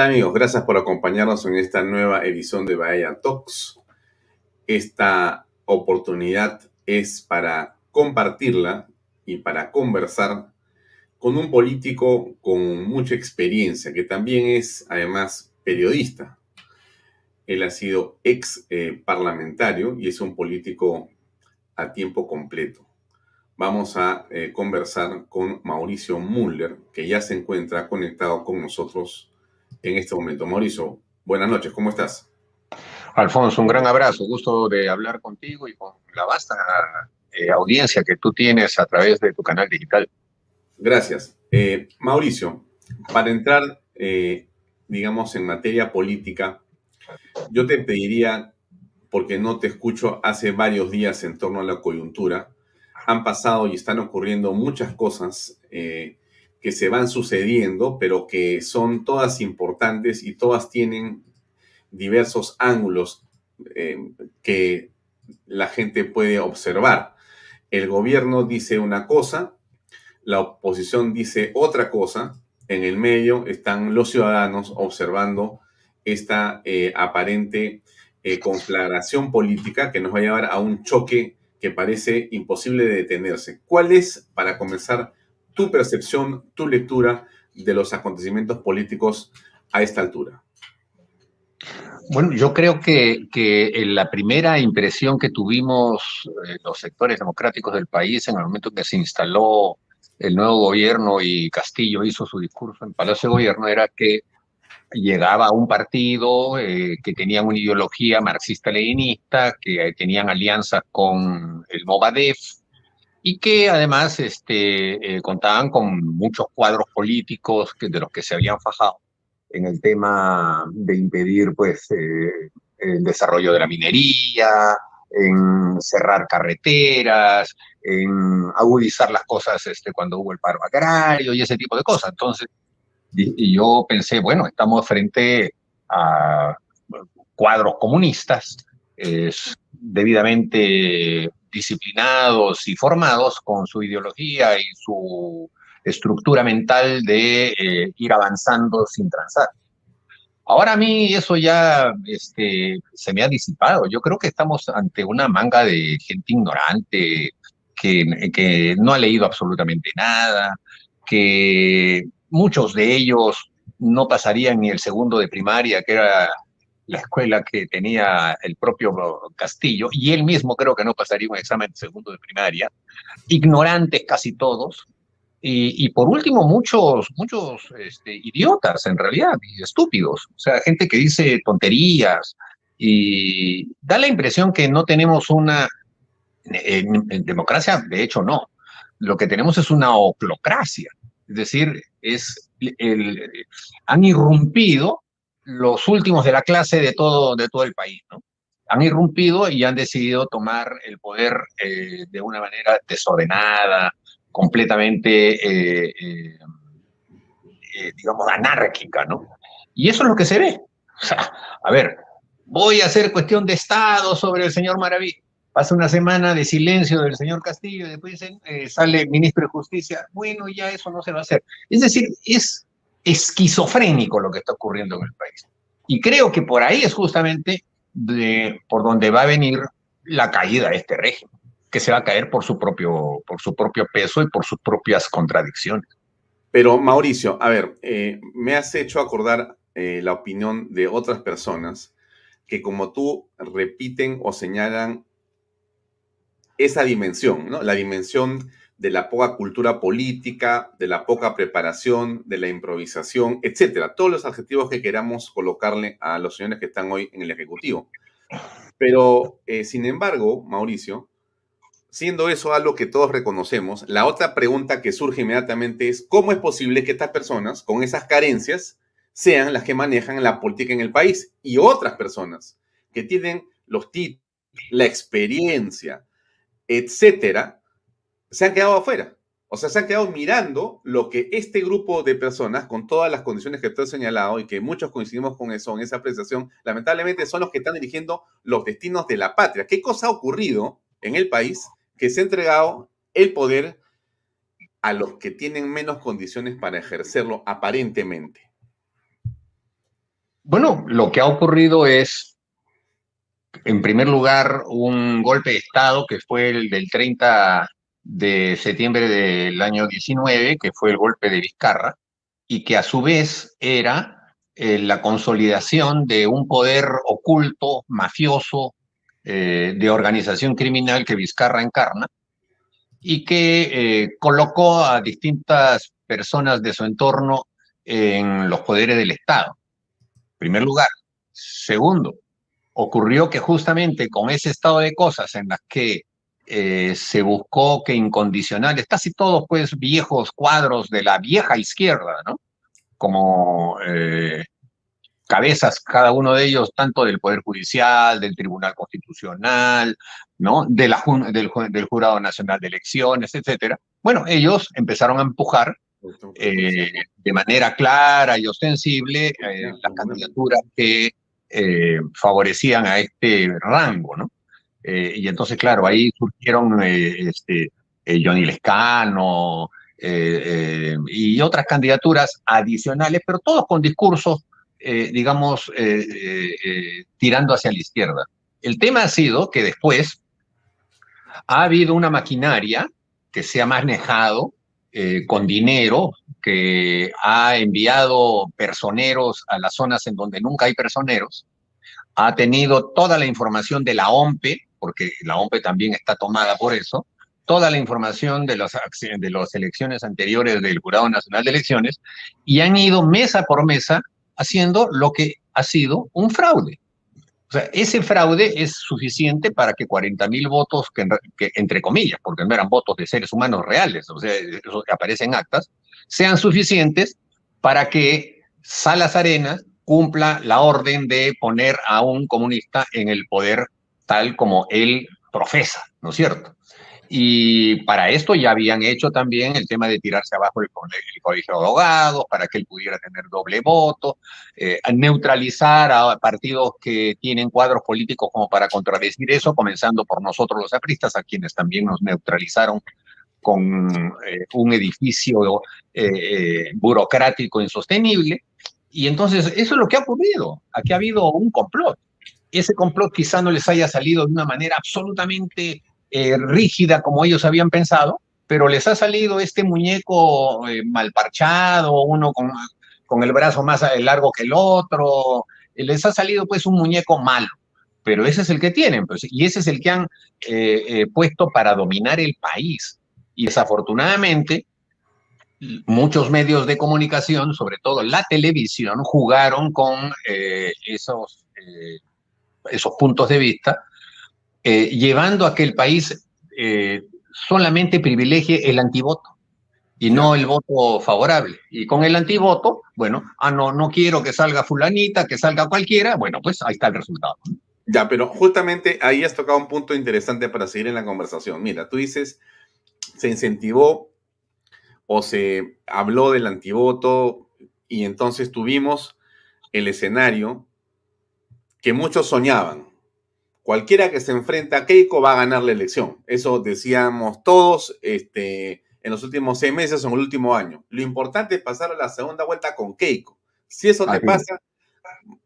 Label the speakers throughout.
Speaker 1: amigos? Gracias por acompañarnos en esta nueva edición de Bahía Talks. Esta oportunidad es para compartirla y para conversar con un político con mucha experiencia, que también es además periodista. Él ha sido ex eh, parlamentario y es un político a tiempo completo. Vamos a eh, conversar con Mauricio Muller, que ya se encuentra conectado con nosotros en este momento. Mauricio, buenas noches, ¿cómo estás?
Speaker 2: Alfonso, un gran abrazo, gusto de hablar contigo y con la vasta eh, audiencia que tú tienes a través de tu canal digital.
Speaker 1: Gracias. Eh, Mauricio, para entrar, eh, digamos, en materia política, yo te pediría, porque no te escucho hace varios días en torno a la coyuntura, han pasado y están ocurriendo muchas cosas que se van sucediendo, pero que son todas importantes y todas tienen diversos ángulos eh, que la gente puede observar. El gobierno dice una cosa, la oposición dice otra cosa, en el medio están los ciudadanos observando esta eh, aparente eh, conflagración política que nos va a llevar a un choque que parece imposible de detenerse. ¿Cuál es, para comenzar, tu percepción, tu lectura de los acontecimientos políticos a esta altura?
Speaker 2: Bueno, yo creo que, que la primera impresión que tuvimos eh, los sectores democráticos del país en el momento que se instaló el nuevo gobierno y Castillo hizo su discurso en Palacio de Gobierno era que llegaba un partido eh, que tenía una ideología marxista-leninista, que tenían alianzas con el Movadef, y que además este, eh, contaban con muchos cuadros políticos que, de los que se habían fajado en el tema de impedir pues, eh, el desarrollo de la minería, en cerrar carreteras, en agudizar las cosas este, cuando hubo el paro agrario y ese tipo de cosas. Entonces, y, y yo pensé, bueno, estamos frente a cuadros comunistas debidamente disciplinados y formados con su ideología y su estructura mental de eh, ir avanzando sin transar. Ahora a mí eso ya este, se me ha disipado. Yo creo que estamos ante una manga de gente ignorante que, que no ha leído absolutamente nada, que muchos de ellos no pasarían ni el segundo de primaria, que era la escuela que tenía el propio Castillo, y él mismo creo que no pasaría un examen segundo de primaria, ignorantes casi todos, y, por último muchos, muchos este, idiotas en realidad, y estúpidos, o sea, gente que dice tonterías, y da la impresión que no tenemos una democracia, de hecho no, lo que tenemos es una oclocracia, es decir, es el, han irrumpido los últimos de la clase de todo, de todo el país, ¿no? Han irrumpido y han decidido tomar el poder eh, de una manera desordenada, completamente, eh, eh, digamos, anárquica, ¿no? Y eso es lo que se ve. O sea, a ver, voy a hacer cuestión de Estado sobre el señor Maraví. Pasa una semana de silencio del señor Castillo y después dicen, sale el ministro de Justicia, bueno, ya eso no se va a hacer. Es decir, es esquizofrénico lo que está ocurriendo en el país. Y creo que por ahí es justamente por donde va a venir la caída de este régimen, que se va a caer por su propio, por su propio peso y por sus propias contradicciones.
Speaker 1: Pero Mauricio, a ver, eh, me has hecho acordar eh, la opinión de otras personas que como tú repiten o señalan esa dimensión, ¿no? La dimensión de la poca cultura política, de la poca preparación, de la improvisación, etcétera. Todos los adjetivos que queramos colocarle a los señores que están hoy en el Ejecutivo. Pero, eh, sin embargo, Mauricio, siendo eso algo que todos reconocemos, la otra pregunta que surge inmediatamente es, ¿cómo es posible que estas personas con esas carencias sean las que manejan la política en el país? Y otras personas que tienen los títulos, la experiencia, etcétera, se han quedado afuera. O sea, se han quedado mirando lo que este grupo de personas, con todas las condiciones que tú has señalado y que muchos coincidimos con eso, en esa apreciación, lamentablemente son los que están dirigiendo los destinos de la patria. ¿Qué cosa ha ocurrido en el país que se ha entregado el poder a los que tienen menos condiciones para ejercerlo aparentemente?
Speaker 2: Bueno, lo que ha ocurrido es, en primer lugar, un golpe de Estado que fue el del 30 de septiembre del año 19, que fue el golpe de Vizcarra, y que a su vez era eh, la consolidación de un poder oculto, mafioso, eh, de organización criminal que Vizcarra encarna, y que eh, colocó a distintas personas de su entorno en los poderes del Estado. En primer lugar. Segundo, ocurrió que justamente con ese estado de cosas en las que eh, se buscó que incondicionales, casi todos pues viejos cuadros de la vieja izquierda, ¿no? Como eh, cabezas, cada uno de ellos, tanto del Poder Judicial, del Tribunal Constitucional, ¿no? De la, del, del Jurado Nacional de Elecciones, etcétera. Bueno, ellos empezaron a empujar eh, de manera clara y ostensible las candidaturas que favorecían a este rango, ¿no? Eh, y entonces, claro, ahí surgieron eh, este, eh, Johnny Lescano y otras candidaturas adicionales, pero todos con discursos, digamos, tirando hacia la izquierda. El tema ha sido que después ha habido una maquinaria que se ha manejado con dinero, que ha enviado personeros a las zonas en donde nunca hay personeros, ha tenido toda la información de la OMPE, porque la OMPE también está tomada por eso, toda la información de, los, de las elecciones anteriores del Jurado Nacional de Elecciones y han ido mesa por mesa haciendo lo que ha sido un fraude. O sea, ese fraude es suficiente para que 40 mil votos, que, entre comillas, porque no eran votos de seres humanos reales, o sea, eso aparece en actas, sean suficientes para que Salas Arenas cumpla la orden de poner a un comunista en el poder tal como él profesa, ¿no es cierto? Y para esto ya habían hecho también el tema de tirarse abajo el, colegio de abogados para que él pudiera tener doble voto, eh, neutralizar a partidos que tienen cuadros políticos como para contradecir eso, comenzando por nosotros los apristas, a quienes también nos neutralizaron con eh, un edificio eh, burocrático insostenible. Y entonces eso es lo que ha ocurrido. Aquí ha habido un complot ese complot quizá no les haya salido de una manera absolutamente eh, rígida como ellos habían pensado, pero les ha salido este muñeco eh, mal parchado, uno con, con, el brazo más largo que el otro, les ha salido pues un muñeco malo, pero ese es el que tienen, pues, y ese es el que han eh, puesto para dominar el país. Y desafortunadamente, muchos medios de comunicación, sobre todo la televisión, jugaron con esos esos puntos de vista, eh, llevando a que el país eh, solamente privilegie el antivoto y no el voto favorable. Y con el antivoto, bueno, ah, no, no quiero que salga fulanita, que salga cualquiera, bueno, pues ahí está el resultado.
Speaker 1: Ya, pero justamente ahí has tocado un punto interesante para seguir en la conversación. Mira, tú dices, se incentivó o se habló del antivoto y entonces tuvimos el escenario que muchos soñaban. Cualquiera que se enfrenta a Keiko va a ganar la elección. Eso decíamos todos este, en los últimos seis meses o en el último año. Lo importante es pasar a la segunda vuelta con Keiko. Si eso te pasa,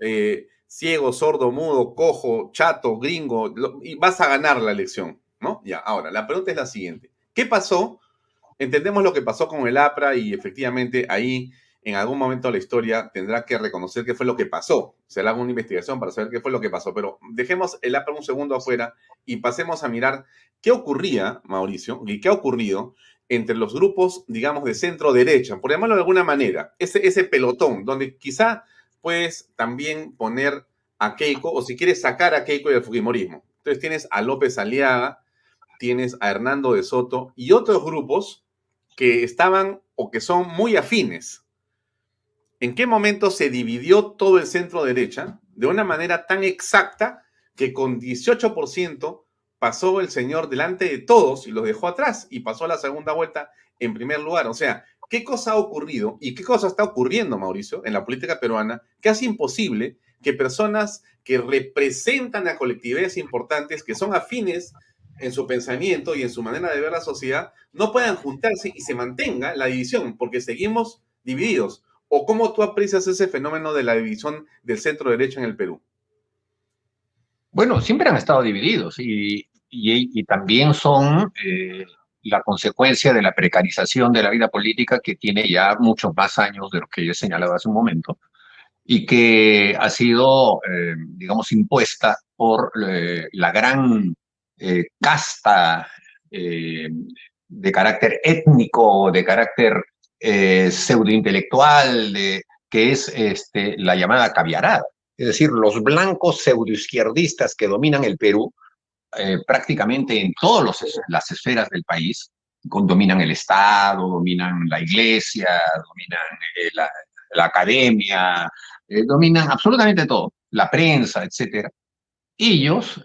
Speaker 1: eh, ciego, sordo, mudo, cojo, chato, gringo, y vas a ganar la elección, ¿no? Ya, ahora, la pregunta es la siguiente. ¿Qué pasó? Entendemos lo que pasó con el APRA y efectivamente ahí en algún momento de la historia tendrá que reconocer qué fue lo que pasó. Se le haga una investigación para saber qué fue lo que pasó. Pero dejemos el APRA un segundo afuera y pasemos a mirar qué ocurría, Mauricio, y qué ha ocurrido entre los grupos, digamos, de centro derecha, por llamarlo de alguna manera, ese, ese pelotón, donde quizá puedes también poner a Keiko, o si quieres sacar a Keiko del Fujimorismo. Entonces tienes a López Aliaga, tienes a Hernando de Soto y otros grupos que estaban o que son muy afines en qué momento se dividió todo el centro derecha de una manera tan exacta que con 18% pasó el señor delante de todos y los dejó atrás y pasó la segunda vuelta en primer lugar. O sea, ¿qué cosa ha ocurrido y qué cosa está ocurriendo, Mauricio, en la política peruana que hace imposible que personas que representan a colectividades importantes, que son afines en su pensamiento y en su manera de ver la sociedad, no puedan juntarse y se mantenga la división, porque seguimos divididos ¿O cómo tú aprecias ese fenómeno de la división del centro derecho en el Perú?
Speaker 2: Bueno, siempre han estado divididos y, también son eh, la consecuencia de la precarización de la vida política que tiene ya muchos más años de lo que yo he señalado hace un momento y que ha sido, eh, digamos, impuesta por eh, la gran casta de carácter étnico, de carácter pseudointelectual, de, que es este, la llamada caviarada es decir, los blancos pseudoizquierdistas que dominan el Perú eh, prácticamente en todas las esferas del país, dominan el Estado, dominan la iglesia, dominan eh, la, academia, eh, dominan absolutamente todo, la prensa, etc. Ellos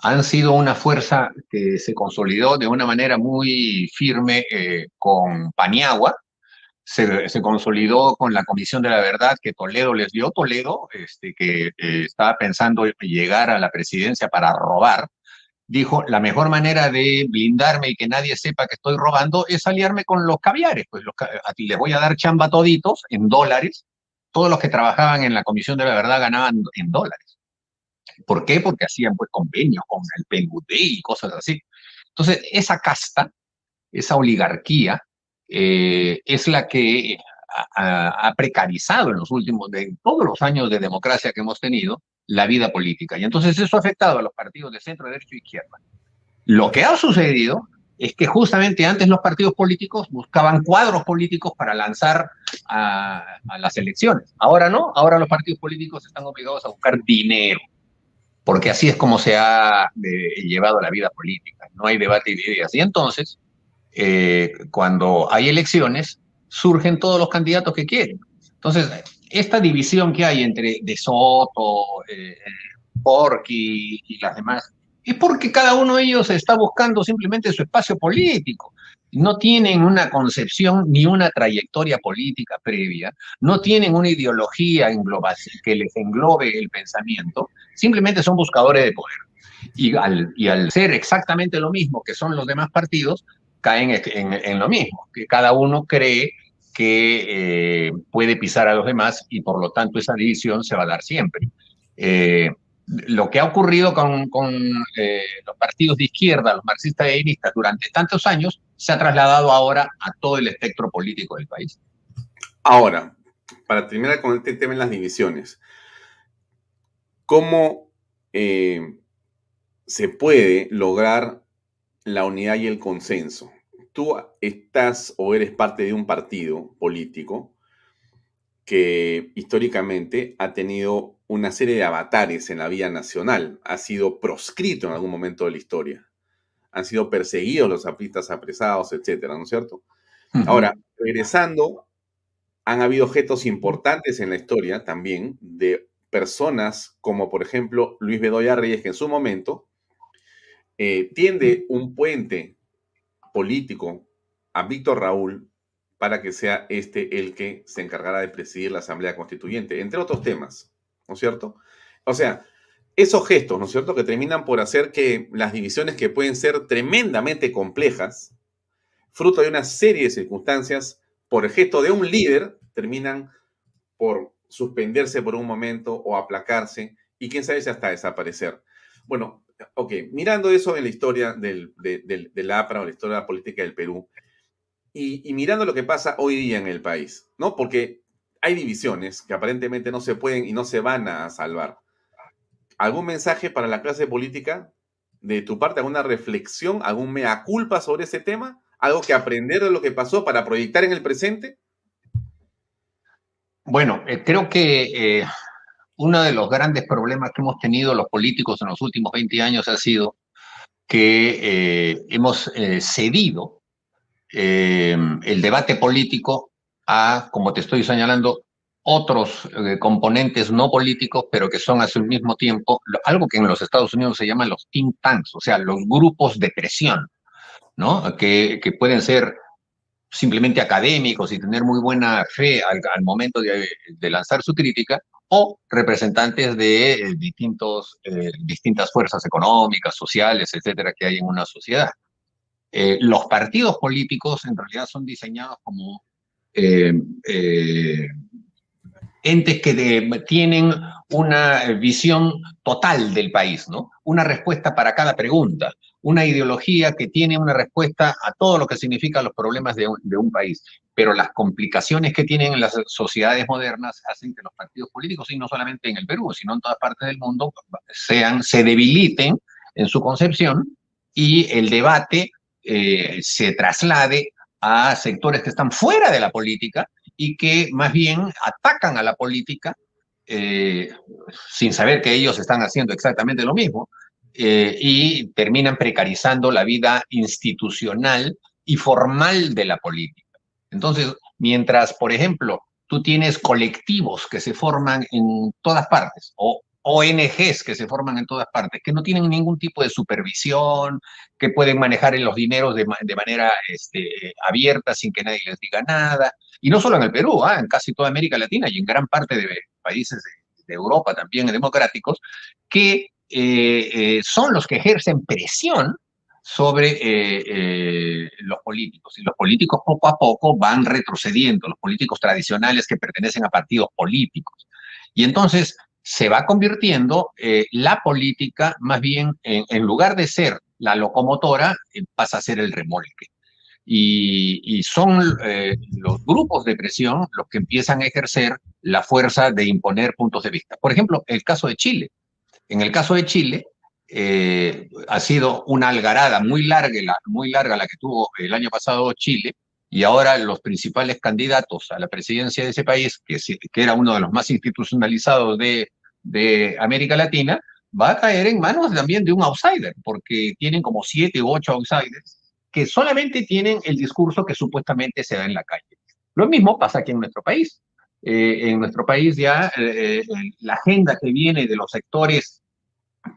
Speaker 2: han sido una fuerza que se consolidó de una manera muy firme con Paniagua, se, consolidó con la Comisión de la Verdad que Toledo les dio. Toledo, este, que eh, estaba pensando llegar a la presidencia para robar, dijo, la mejor manera de blindarme y que nadie sepa que estoy robando es aliarme con los caviares. Pues a ti les voy a dar chamba toditos en dólares. Todos los que trabajaban en la Comisión de la Verdad ganaban en dólares. ¿Por qué? Porque hacían pues convenios con el PNUD y cosas así. Entonces, esa casta, esa oligarquía, eh, es la que ha, precarizado en los últimos, de todos los años de democracia que hemos tenido, la vida política. Y entonces eso ha afectado a los partidos de centro, derecho e izquierda. Lo que ha sucedido es que justamente antes los partidos políticos buscaban cuadros políticos para lanzar a, las elecciones. Ahora no, ahora los partidos políticos están obligados a buscar dinero, porque así es como se ha eh, llevado la vida política. No hay debate de ideas. Y entonces eh, cuando hay elecciones, surgen todos los candidatos que quieren. Entonces, esta división que hay entre De Soto, eh, Porky y las demás, es porque cada uno de ellos está buscando simplemente su espacio político. No tienen una concepción ni una trayectoria política previa, no tienen una ideología que les englobe el pensamiento, simplemente son buscadores de poder. Y al, ser exactamente lo mismo que son los demás partidos, caen en, lo mismo, que cada uno cree que eh, puede pisar a los demás y por lo tanto esa división se va a dar siempre. Eh, lo que ha ocurrido con, eh, los partidos de izquierda, los marxistas y leninistas durante tantos años, se ha trasladado ahora a todo el espectro político del país.
Speaker 1: Ahora, para terminar con este tema en las divisiones, ¿cómo se puede lograr la unidad y el consenso? tú estás o eres parte de un partido político que históricamente ha tenido una serie de avatares en la vía nacional, ha sido proscrito en algún momento de la historia, han sido perseguidos los artistas apresados, etcétera, ¿no es cierto? Ahora, regresando, han habido objetos importantes en la historia también de personas como, por ejemplo, Luis Bedoya Reyes, que en su momento eh, tiende un puente político a Víctor Raúl para que sea este el que se encargara de presidir la Asamblea Constituyente, entre otros temas, ¿no es cierto? O sea, esos gestos, ¿no es cierto?, que terminan por hacer que las divisiones que pueden ser tremendamente complejas, fruto de una serie de circunstancias, por el gesto de un líder, terminan por suspenderse por un momento o aplacarse y quién sabe si hasta desaparecer. Bueno, ok, mirando eso en la historia del, de, la APRA o la historia política del Perú, y, mirando lo que pasa hoy día en el país, ¿no? Porque hay divisiones que aparentemente no se pueden y no se van a salvar. ¿Algún mensaje para la clase política de tu parte? ¿Alguna reflexión? ¿Algún mea culpa sobre ese tema? ¿Algo que aprender de lo que pasó para proyectar en el presente?
Speaker 2: Bueno, eh, creo que eh, uno de los grandes problemas que hemos tenido los políticos en los últimos 20 años ha sido que eh, hemos cedido el debate político a, como te estoy señalando, otros componentes no políticos, pero que son hace un mismo tiempo algo que en los Estados Unidos se llama los think tanks, o sea, los grupos de presión, ¿no? Que, que pueden ser simplemente académicos y tener muy buena fe al, momento de, de, lanzar su crítica, o representantes de eh, distintos, eh, distintas fuerzas económicas, sociales, etcétera, que hay en una sociedad. Eh, los partidos políticos en realidad son diseñados como eh, entes que tienen una visión total del país, ¿no? Una respuesta para cada pregunta, una ideología que tiene una respuesta a todo lo que significan los problemas de un, país. Pero las complicaciones que tienen las sociedades modernas hacen que los partidos políticos, y no solamente en el Perú, sino en todas partes del mundo, sean, se debiliten en su concepción y el debate eh, se traslade a sectores que están fuera de la política y que más bien atacan a la política eh, sin saber que ellos están haciendo exactamente lo mismo eh, y terminan precarizando la vida institucional y formal de la política. Entonces, mientras, por ejemplo, tú tienes colectivos que se forman en todas partes o ONGs que se forman en todas partes, que no tienen ningún tipo de supervisión, que pueden manejar los dineros de, manera este, abierta sin que nadie les diga nada. Y no solo en el Perú, ¿ah? en casi toda América Latina y en gran parte de países de, Europa también democráticos, que eh, eh, son los que ejercen presión sobre eh, los políticos. Y los políticos poco a poco van retrocediendo, los políticos tradicionales que pertenecen a partidos políticos. Y entonces se va convirtiendo eh, la política más bien, en, lugar de ser la locomotora, eh, pasa a ser el remolque. Y, son eh, los grupos de presión los que empiezan a ejercer la fuerza de imponer puntos de vista. Por ejemplo, el caso de Chile. En el caso de Chile, ha sido una algarada muy larga, muy larga la que tuvo el año pasado Chile, y ahora los principales candidatos a la presidencia de ese país, que, que era uno de los más institucionalizados de, de América Latina, va a caer en manos también de un outsider, porque tienen como siete u ocho outsiders que solamente tienen el discurso que supuestamente se da en la calle. Lo mismo pasa aquí en nuestro país. Eh, en nuestro país ya eh, eh, la agenda que viene de los sectores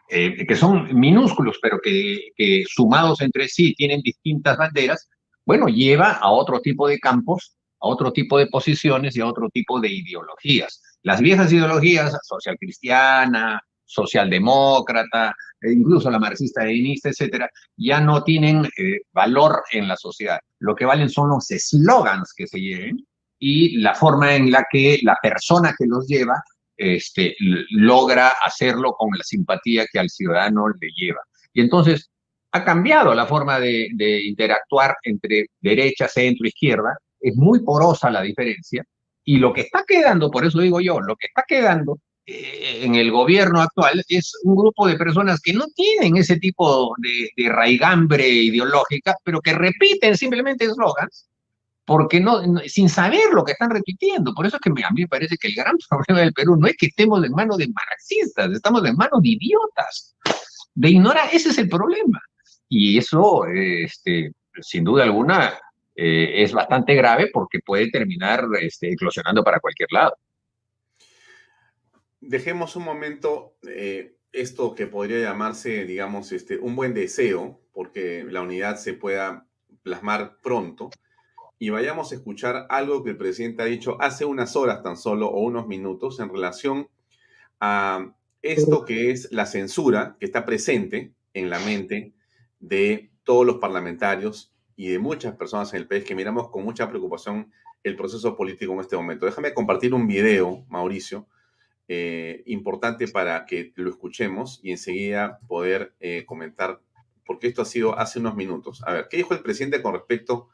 Speaker 2: que son minúsculos, pero que, que, sumados entre sí tienen distintas banderas, bueno, lleva a otro tipo de campos, a otro tipo de posiciones y a otro tipo de ideologías. Las viejas ideologías, social cristiana, socialdemócrata, e incluso la marxista leninista, etcétera, ya no tienen eh, valor en la sociedad. Lo que valen son los eslogans que se lleven y la forma en la que la persona que los lleva este, logra hacerlo con la simpatía que al ciudadano le lleva. Y entonces ha cambiado la forma de, interactuar entre derecha, centro, izquierda. Es muy porosa la diferencia y lo que está quedando, por eso digo yo, lo que está quedando eh, en el gobierno actual es un grupo de personas que no tienen ese tipo de, raigambre ideológica, pero que repiten simplemente eslogans, porque no, sin saber lo que están repitiendo. Por eso es que a mí me parece que el gran problema del Perú no es que estemos en manos de marxistas, estamos en manos de idiotas, de ignorar, ese es el problema. Y eso, este, sin duda alguna, eh, es bastante grave porque puede terminar este, eclosionando para cualquier lado.
Speaker 1: Dejemos un momento eh, esto que podría llamarse, digamos, este, un buen deseo, porque la unidad se pueda plasmar pronto, y vayamos a escuchar algo que el presidente ha dicho hace unas horas tan solo o unos minutos en relación a esto que es la censura que está presente en la mente de todos los parlamentarios y de muchas personas en el país que miramos con mucha preocupación el proceso político en este momento. Déjame compartir un video, Mauricio, eh, importante para que lo escuchemos y enseguida poder eh, comentar, porque esto ha sido hace unos minutos. A ver, ¿qué dijo el presidente con respecto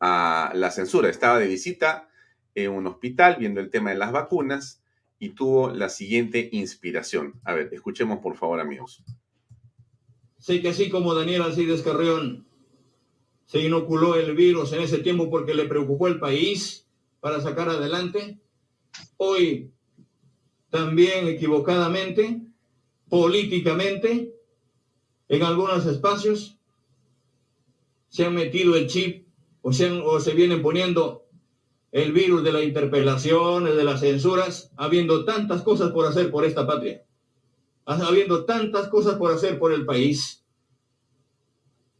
Speaker 1: a la censura? Estaba de visita en un hospital viendo el tema de las vacunas y tuvo la siguiente inspiración. A ver, escuchemos por favor, amigos.
Speaker 3: Sé que así como Daniel Alcides Carreón se inoculó el virus en ese tiempo porque le preocupó el país para sacar adelante. Hoy también equivocadamente, políticamente, en algunos espacios se han metido el chip o se, o se vienen poniendo el virus de la interpelación, de las censuras, habiendo tantas cosas por hacer por esta patria, habiendo tantas cosas por hacer por el país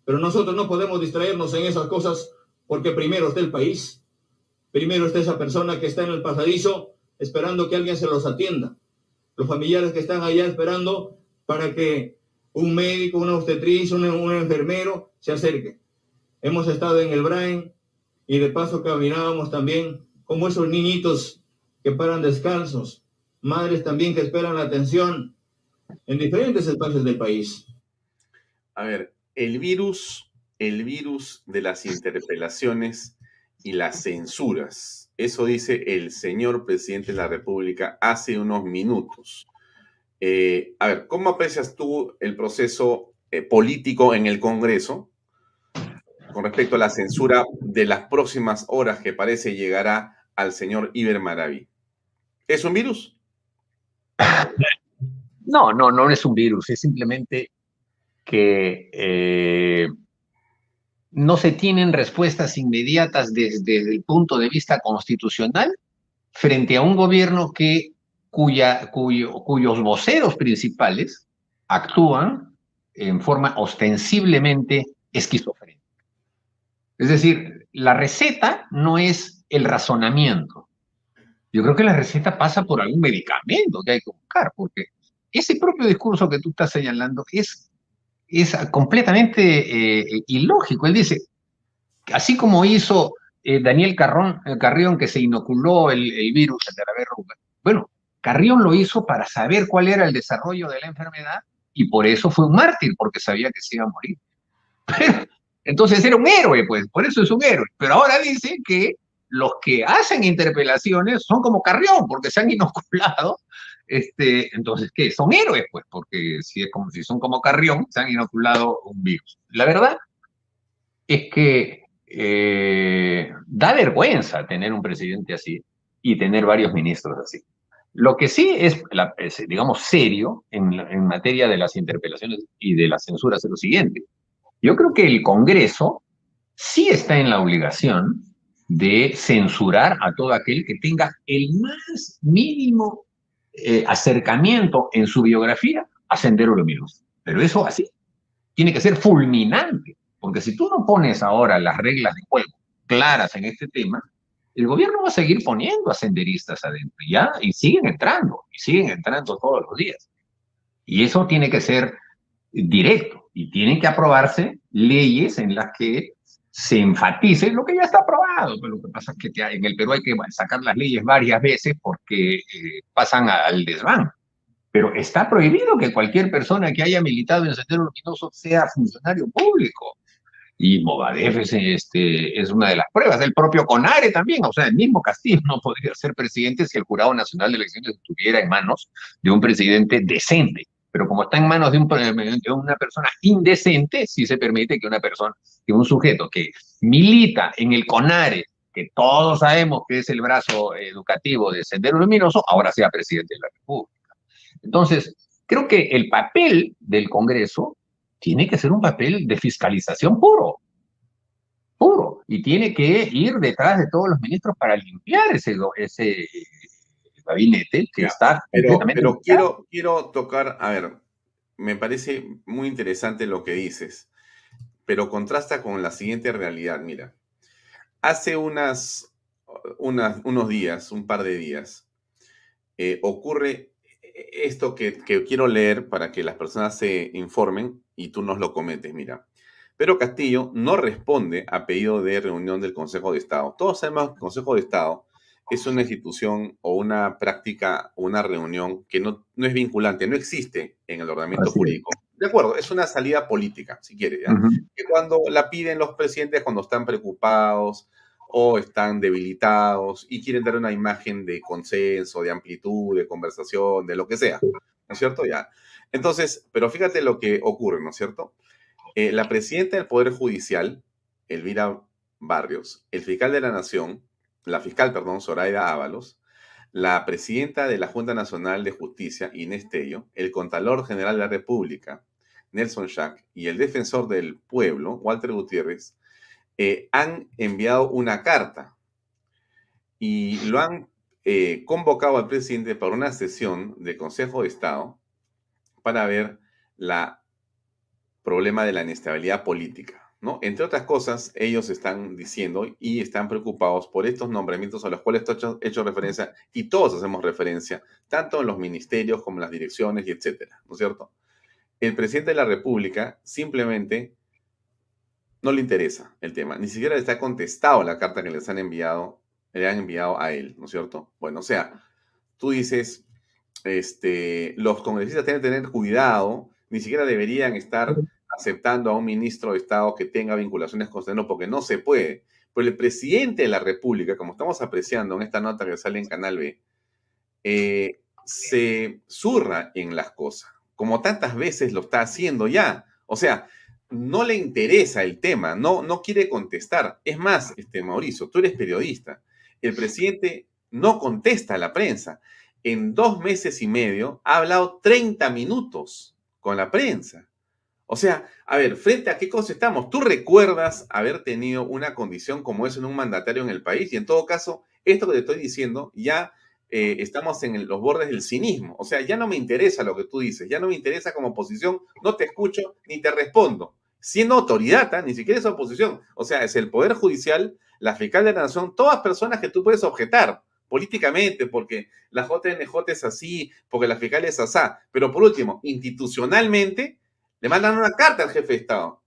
Speaker 3: pero nosotros no podemos distraernos en esas cosas porque primero está el país, primero está esa persona que está en el pasadizo esperando que alguien se los atienda, los familiares que están allá esperando para que un médico, una obstetriz, un, enfermero se acerque. Hemos estado en el Brain, y de paso caminábamos también como esos niñitos que paran descalzos, madres también que esperan la atención en diferentes espacios del país.
Speaker 1: A ver, el virus, el virus de las interpelaciones y las censuras. Eso dice el señor presidente de la República hace unos minutos. Eh, a ver, ¿cómo aprecias tú el proceso eh, político en el Congreso con respecto a la censura de las próximas horas que parece llegará al señor Iber Maraví? ¿Es un virus?
Speaker 2: No, no, no es un virus, es simplemente que eh, no se tienen respuestas inmediatas desde, el punto de vista constitucional frente a un gobierno que, cuyos voceros principales actúan en forma ostensiblemente esquizofrénica. Es decir, la receta no es el razonamiento. Yo creo que la receta pasa por algún medicamento que hay que buscar, porque ese propio discurso que tú estás señalando es, es completamente eh, ilógico. Él dice, así como hizo eh, Daniel Carrón, eh, Carrión, que se inoculó el, virus de la verruga, bueno, Carrión lo hizo para saber cuál era el desarrollo de la enfermedad y por eso fue un mártir, porque sabía que se iba a morir. entonces era un héroe, pues, por eso es un héroe. Pero ahora dice que los que hacen interpelaciones son como Carrión, porque se han inoculado. Este, entonces, ¿qué? Son héroes, pues, porque si, es como, si son como Carrión, se han inoculado un virus. La verdad es que eh, da vergüenza tener un presidente así y tener varios ministros así. Lo que sí es, digamos, serio en, en, materia de las interpelaciones y de las censuras es lo siguiente. Yo creo que el Congreso sí está en la obligación de censurar a todo aquel que tenga el más mínimo eh, acercamiento en su biografía a Sendero Luminoso. Pero eso así tiene que ser fulminante, porque si tú no pones ahora las reglas de juego claras en este tema, el gobierno va a seguir poniendo a senderistas adentro, ¿ya? Y siguen entrando, y siguen entrando todos los días. Y eso tiene que ser directo, y tienen que aprobarse leyes en las que se enfatice lo que ya está aprobado. Pero lo que pasa es que en el Perú hay que sacar las leyes varias veces porque eh, pasan al desván. Pero está prohibido que cualquier persona que haya militado en Sendero Luminoso sea funcionario público. Y Movadef es, este, es una de las pruebas. El propio Conare también, o sea, el mismo Castillo no podría ser presidente si el Jurado Nacional de Elecciones estuviera en manos de un presidente decente. Pero como está en manos de, un, de una persona indecente, sí se permite que una persona, que un sujeto que milita en el CONARE, que todos sabemos que es el brazo educativo de Sendero Luminoso, ahora sea presidente de la República. Entonces, creo que el papel del Congreso tiene que ser un papel de fiscalización puro, puro, y tiene que ir detrás de todos los ministros para limpiar ese, ese gabinete que está
Speaker 1: pero, pero quiero, quiero tocar, a ver, me parece muy interesante lo que dices, pero contrasta con la siguiente realidad. Mira, hace unas, unas unos días, un par de días, eh, ocurre esto que, que, quiero leer para que las personas se informen y tú nos lo comentes. Mira, pero Castillo no responde a pedido de reunión del Consejo de Estado. Todos sabemos que el Consejo de Estado es una institución o una práctica o una reunión que no, no es vinculante, no existe en el ordenamiento jurídico. De acuerdo, es una salida política, si quiere, que cuando la piden los presidentes cuando están preocupados o están debilitados y quieren dar una imagen de consenso, de amplitud, de conversación, de lo que sea, ¿no es cierto? Ya. Entonces, pero fíjate lo que ocurre, ¿no es cierto? Eh, la presidenta del Poder Judicial, Elvira Barrios, el fiscal de la Nación, la fiscal, perdón, Zoraida Ábalos, la presidenta de la Junta Nacional de Justicia, Inés Tello, el Contralor General de la República, Nelson Schack, y el defensor del pueblo, Walter Gutiérrez, eh, han enviado una carta y lo han eh, convocado al presidente para una sesión de Consejo de Estado para ver la problema de la inestabilidad política. Entre otras cosas, ellos están diciendo y están preocupados por estos nombramientos a los cuales he hecho, hecho referencia y todos hacemos referencia, tanto en los ministerios como en las direcciones y etcétera, ¿no es cierto? El presidente de la República simplemente no le interesa el tema. Ni siquiera le está contestado la carta que les han enviado, le han enviado a él, ¿no es cierto? Bueno, o sea, tú dices, este, los congresistas tienen que tener cuidado, ni siquiera deberían estar aceptando a un ministro de Estado que tenga vinculaciones con Sedeno, porque no se puede. Pero el presidente de la República, como estamos apreciando en esta nota que sale en Canal B, eh, se zurra en las cosas, como tantas veces lo está haciendo ya. O sea, no le interesa el tema, no, no quiere contestar. Es más, este, Mauricio, tú eres periodista. El presidente no contesta a la prensa. En dos meses y medio ha hablado 30 minutos con la prensa. O sea, a ver, frente a qué cosa estamos. Tú recuerdas haber tenido una condición como eso en un mandatario en el país y en todo caso, esto que te estoy diciendo ya eh, estamos en los bordes del cinismo. O sea, ya no me interesa lo que tú dices, ya no me interesa como oposición, no te escucho ni te respondo. Siendo autoridad, ¿ah? ni siquiera es oposición. O sea, es el Poder Judicial, la Fiscal de la Nación, todas personas que tú puedes objetar políticamente, porque la JNJ es así, porque la fiscal es asá. Pero por último, institucionalmente, le mandan una carta al jefe de Estado.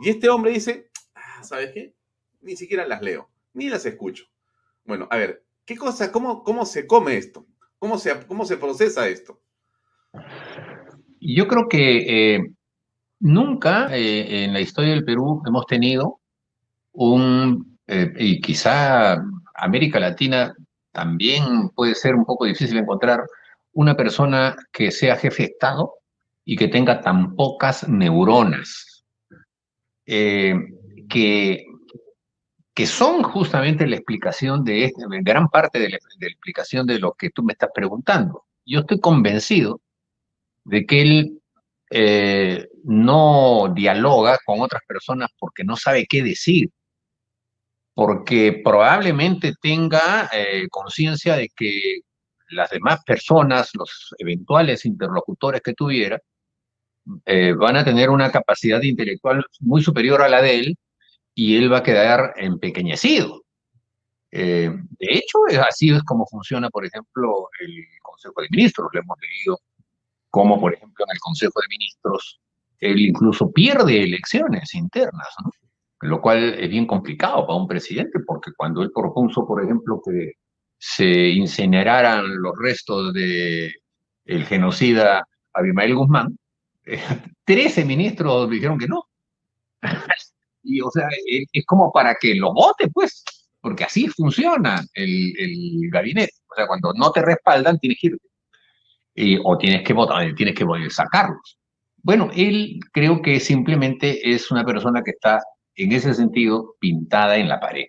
Speaker 1: Y este hombre dice, ah, ¿sabes qué? Ni siquiera las leo, ni las escucho. Bueno, a ver, ¿Qué cosa, cómo, cómo se come esto? ¿Cómo se, cómo se procesa esto?
Speaker 2: Yo creo que eh, nunca eh, en la historia del Perú hemos tenido un, eh, y quizá América Latina también puede ser un poco difícil encontrar una persona que sea jefe de Estado y que tenga tan pocas neuronas, que que son justamente la explicación de este, gran parte de la, explicación de lo que tú me estás preguntando. Yo estoy convencido de que él eh, no dialoga con otras personas porque no sabe qué decir, porque probablemente tenga eh, conciencia de que las demás personas, los eventuales interlocutores que tuviera, eh, van a tener una capacidad intelectual muy superior a la de él y él va a quedar empequeñecido. Eh, de hecho, así es como funciona, por ejemplo, el Consejo de Ministros. Lo hemos leído como, por ejemplo, en el Consejo de Ministros, él incluso pierde elecciones internas, lo cual es bien complicado para un presidente, porque cuando él propuso, por ejemplo, que se incineraran los restos de el genocida Abimael Guzmán, 13 ministros dijeron que no. Y, o sea, es, como para que lo vote, pues, porque así funciona el, el, gabinete. O sea, cuando no te respaldan, tienes que irte. Y, o tienes que votar, tienes que sacarlos. Bueno, él creo que simplemente es una persona que está, en ese sentido, pintada en la pared.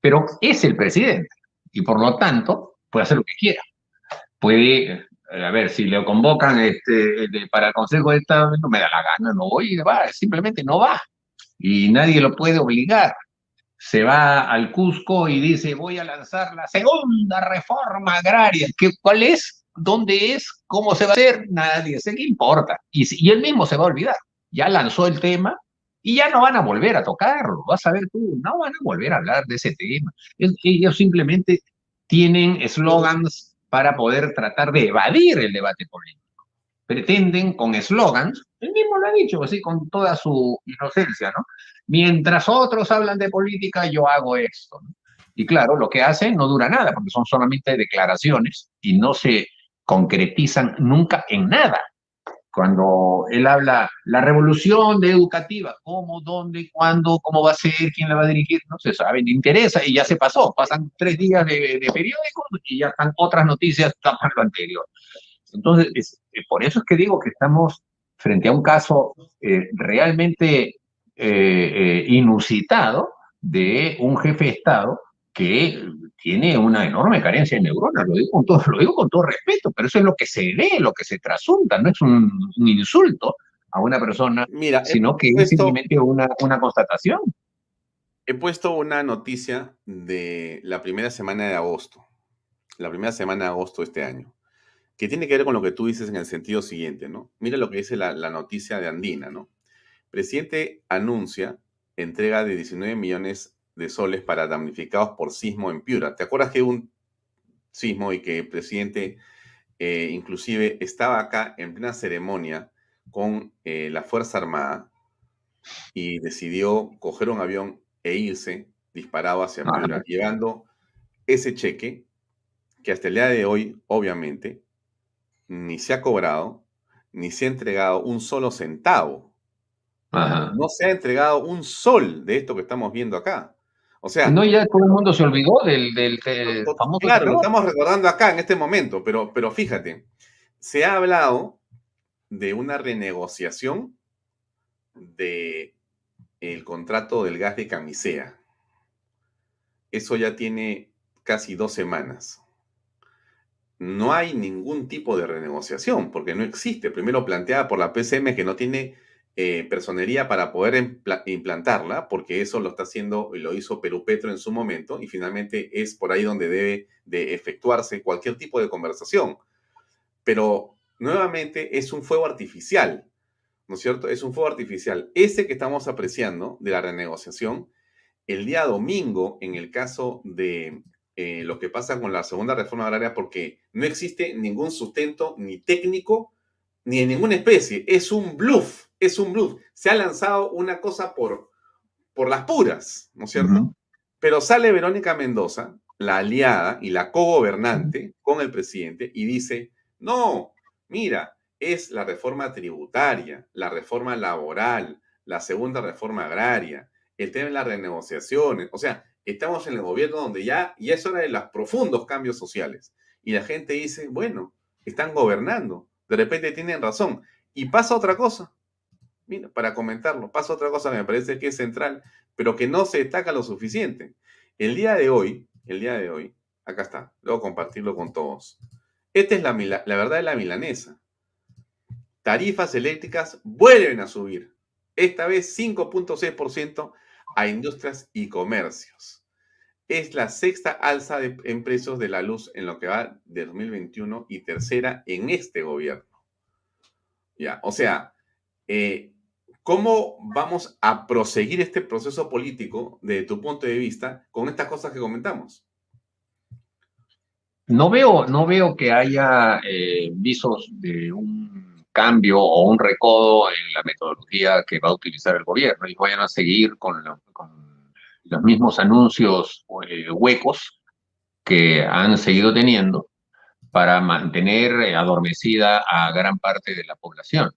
Speaker 2: Pero es el presidente y por lo tanto puede hacer lo que quiera. Puede, a ver, si le convocan este, para el Consejo de Estado, no me da la gana, no voy, va, simplemente no va y nadie lo puede obligar. Se va al Cusco y dice, voy a lanzar la segunda reforma agraria. ¿Qué, ¿Cuál es? ¿Dónde es? ¿Cómo se va a hacer? Nadie sé qué importa. Y, y él mismo se va a olvidar. Ya lanzó el tema y ya no van a volver a tocarlo. Vas a ver tú, no van a volver a hablar de ese tema. ellos simplemente tienen eslogans para poder tratar de evadir el debate político pretenden con eslogans, él mismo lo ha dicho así con toda su inocencia, ¿no? Mientras otros hablan de política, yo hago esto. Y claro, lo que hacen no dura nada, porque son solamente declaraciones y no se concretizan nunca en nada. Cuando él habla la revolución educativa, cómo, dónde, cuándo, cómo va a ser, quién la va a dirigir, no se sabe, ni interesa y ya se pasó. Pasan tres días de, de periódico y ya están otras noticias tapan lo anterior. Entonces, eh, por eso es que digo que estamos frente a un caso eh, realmente eh, inusitado de un jefe de Estado que tiene una enorme carencia de neuronas, lo digo con todo, lo digo con todo respeto, pero eso es lo que se ve, lo que se trasunta, no es un, insulto a una persona, Mira, sino que es simplemente una, una constatación.
Speaker 1: He puesto una noticia de la primera semana de agosto, la primera semana de agosto de este año que tiene que ver con lo que tú dices en el sentido siguiente, ¿no? Mira lo que dice la, noticia de Andina, ¿no? Presidente anuncia entrega de 19 millones de soles para damnificados por sismo en Piura. ¿Te acuerdas que un sismo y que el presidente eh, inclusive estaba acá en plena ceremonia con eh, la Fuerza Armada y decidió coger un avión e irse disparado hacia Piura, llevando ese cheque que hasta el día de hoy, obviamente, ni se ha cobrado, ni se ha entregado un solo centavo. No se ha entregado un sol de esto que estamos viendo acá. O sea.
Speaker 2: No, ya todo el mundo se olvidó del, del,
Speaker 1: famoso. Claro, lo estamos recordando acá en este momento, pero, pero fíjate, se ha hablado de una renegociación de el contrato del gas de camisea. Eso ya tiene casi dos semanas. No hay ningún tipo de renegociación porque no existe. Primero planteada por la PCM que no tiene eh, personería para poder implantarla, porque eso lo está haciendo y lo hizo Perú Petro en su momento, y finalmente es por ahí donde debe de efectuarse cualquier tipo de conversación. Pero nuevamente es un fuego artificial, ¿no es cierto? Es un fuego artificial. Ese que estamos apreciando de la renegociación, el día domingo, en el caso de eh, lo que pasa con la segunda reforma agraria, porque no existe ningún sustento ni técnico ni en ninguna especie, es un bluff es un bluff. Se ha lanzado una cosa por, por las puras, ¿no es cierto? Pero sale Verónica Mendoza, la aliada y la cogobernante con el presidente, y dice, no, mira, es la reforma tributaria, la reforma laboral, la segunda reforma agraria, el tema de las renegociaciones. O sea, estamos en el gobierno donde ya, y es hora de los profundos cambios sociales. Y la gente dice, bueno, están gobernando, de repente tienen razón. Y pasa otra cosa para comentarlo. Pasa otra cosa que me parece que es central, pero que no se destaca lo suficiente. El día de hoy, el día de hoy, acá está, luego compartirlo con todos. Esta es la, la verdad de la milanesa. Tarifas eléctricas vuelven a subir, esta vez 5.6% a industrias y comercios. Es la sexta alza de, en precios de la luz en lo que va de 2021 y tercera en este gobierno. Ya, o sea, eh, ¿Cómo vamos a proseguir este proceso político, desde tu punto de vista, con estas cosas que comentamos?
Speaker 2: No veo, no veo que haya eh, visos de un cambio o un recodo en la metodología que va a utilizar el gobierno y vayan a seguir con, los mismos anuncios eh, huecos que han seguido teniendo para mantener adormecida a gran parte de la población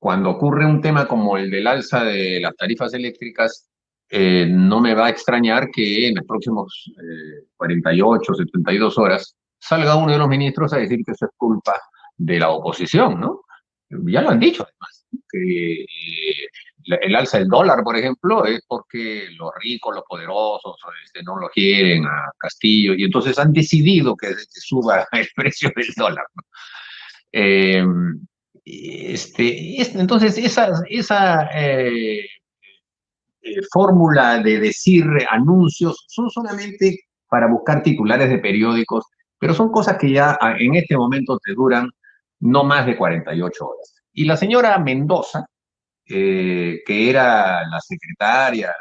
Speaker 2: cuando ocurre un tema como el del alza de las tarifas eléctricas, eh, no me va a extrañar que en los próximos 48, 72 horas salga uno de los ministros a decir que eso es culpa de la oposición, ¿no? Ya lo han dicho además, que eh, el alza del dólar, por ejemplo, es porque los ricos, los poderosos, este, no lo quieren a Castillo y entonces han decidido que, suba el precio del dólar. ¿no? Eh, este, entonces, esa, eh, eh, fórmula de decir anuncios son solamente para buscar titulares de periódicos, pero son cosas que ya ah, en este momento te duran no más de 48 horas. Y la señora Mendoza, eh, que era la secretaria,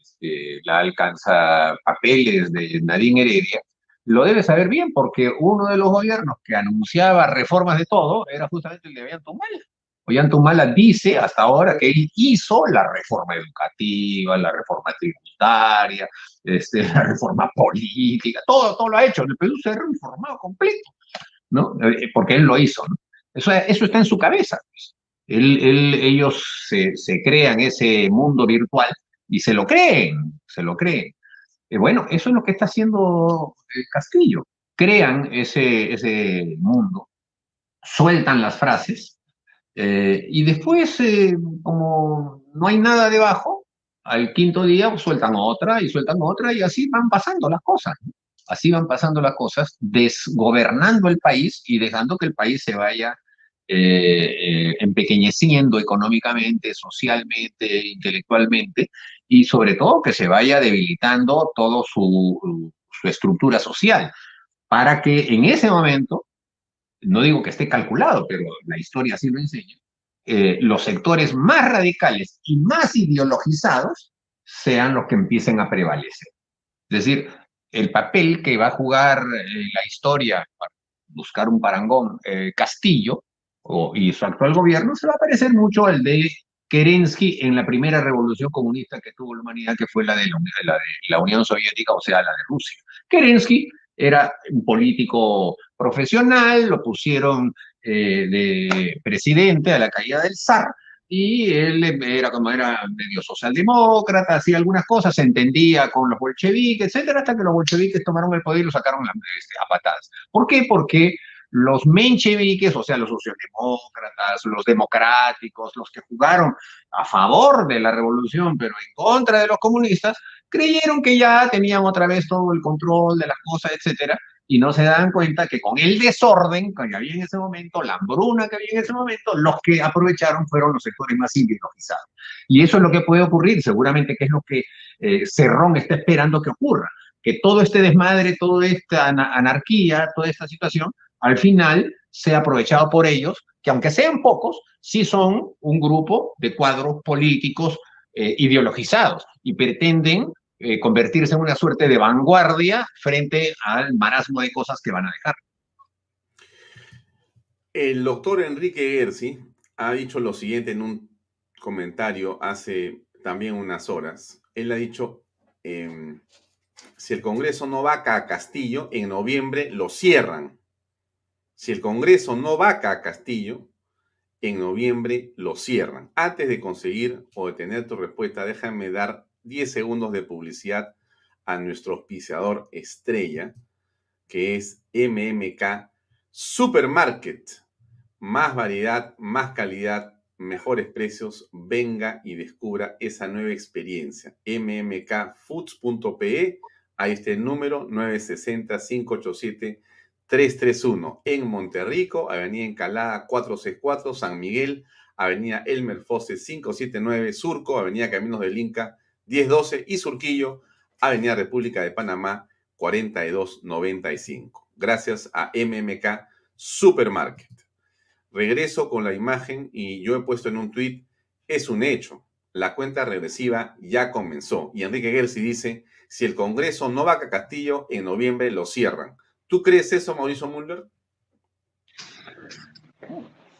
Speaker 2: este, la alcanza papeles de Nadine Heredia, lo debe saber bien porque uno de los gobiernos que anunciaba reformas de todo era justamente el de Ollantumala. Ollantumala dice hasta ahora que él hizo la reforma educativa, la reforma tributaria, este, la reforma política, todo, todo lo ha hecho. El Perú se ha reformado completo, ¿no? Eh, porque él lo hizo, ¿no? Eso, eso está en su cabeza. Pues. Él, ellos se, se crean ese mundo virtual y se lo creen, se lo creen. Eh, bueno, eso es lo que está haciendo eh, Castillo. Crean ese, mundo, sueltan las frases eh, y después, como no hay nada debajo, al quinto día sueltan otra y sueltan otra y así van pasando las cosas. Así van pasando las cosas, desgobernando el país y dejando que el país se vaya empequeñeciendo económicamente, socialmente, intelectualmente, y sobre todo que se vaya debilitando toda su, estructura social, para que en ese momento, no digo que esté calculado, pero la historia así lo enseña, eh, los sectores más radicales y más ideologizados sean los que empiecen a prevalecer. Es decir, el papel que va a jugar eh, la historia, para buscar un parangón, Castillo, y su actual gobierno se va a parecer mucho al de Kerensky en la primera revolución comunista que tuvo la humanidad, que fue la de la, Unión Soviética, o sea, la de Rusia. Kerensky era un político profesional, lo pusieron eh, de presidente a la caída del zar, y él era como era medio socialdemócrata, hacía algunas cosas, se entendía con los bolcheviques, etcétera, hasta que los bolcheviques tomaron el poder y lo sacaron este, a patadas. ¿Por qué? Porque los mencheviques, o sea, los socialdemócratas, los democráticos, los que jugaron a favor de la revolución, pero en contra de los comunistas, creyeron que ya tenían otra vez todo el control de las cosas, etcétera, y no se dan cuenta que con el desorden que había en ese momento, la hambruna que había en ese momento, los que aprovecharon fueron los sectores más ideologizados. Y eso es lo que puede ocurrir, seguramente que es lo que eh, Cerrón está esperando que ocurra, que todo este desmadre, toda esta anarquía, toda esta situación, al final sea aprovechado por ellos, que aunque sean pocos, sí son un grupo de cuadros políticos eh, ideologizados y pretenden eh, convertirse en una suerte de vanguardia frente al marasmo de cosas que van a dejar.
Speaker 1: El doctor Enrique Gersi ha dicho lo siguiente en un comentario hace también unas horas. Él ha dicho, em, si el Congreso no vaca a Castillo, en noviembre lo cierran. Si el Congreso no vaca a Castillo, en noviembre lo cierran. Antes de conseguir o de tener tu respuesta, déjame dar 10 segundos de publicidad a nuestro auspiciador estrella, que es MMK Supermarket. Más variedad, más calidad, mejores precios. Venga y descubra esa nueva experiencia. mmkfoods.pe. Ahí está el número 960-587-331. En Monterrico, Avenida Encalada 464, San Miguel, Avenida Elmer Fosse 579, Surco, Avenida Caminos del Inca 1012 y Surquillo, Avenida República de Panamá 4295. Gracias a MMK Supermarket. Regreso con la imagen y yo he puesto en un tuit, es un hecho, la cuenta regresiva ya comenzó. Y Enrique Gersi dice, si el Congreso no va a Castillo, en noviembre lo cierran. ¿Tú crees eso, Mauricio Muller?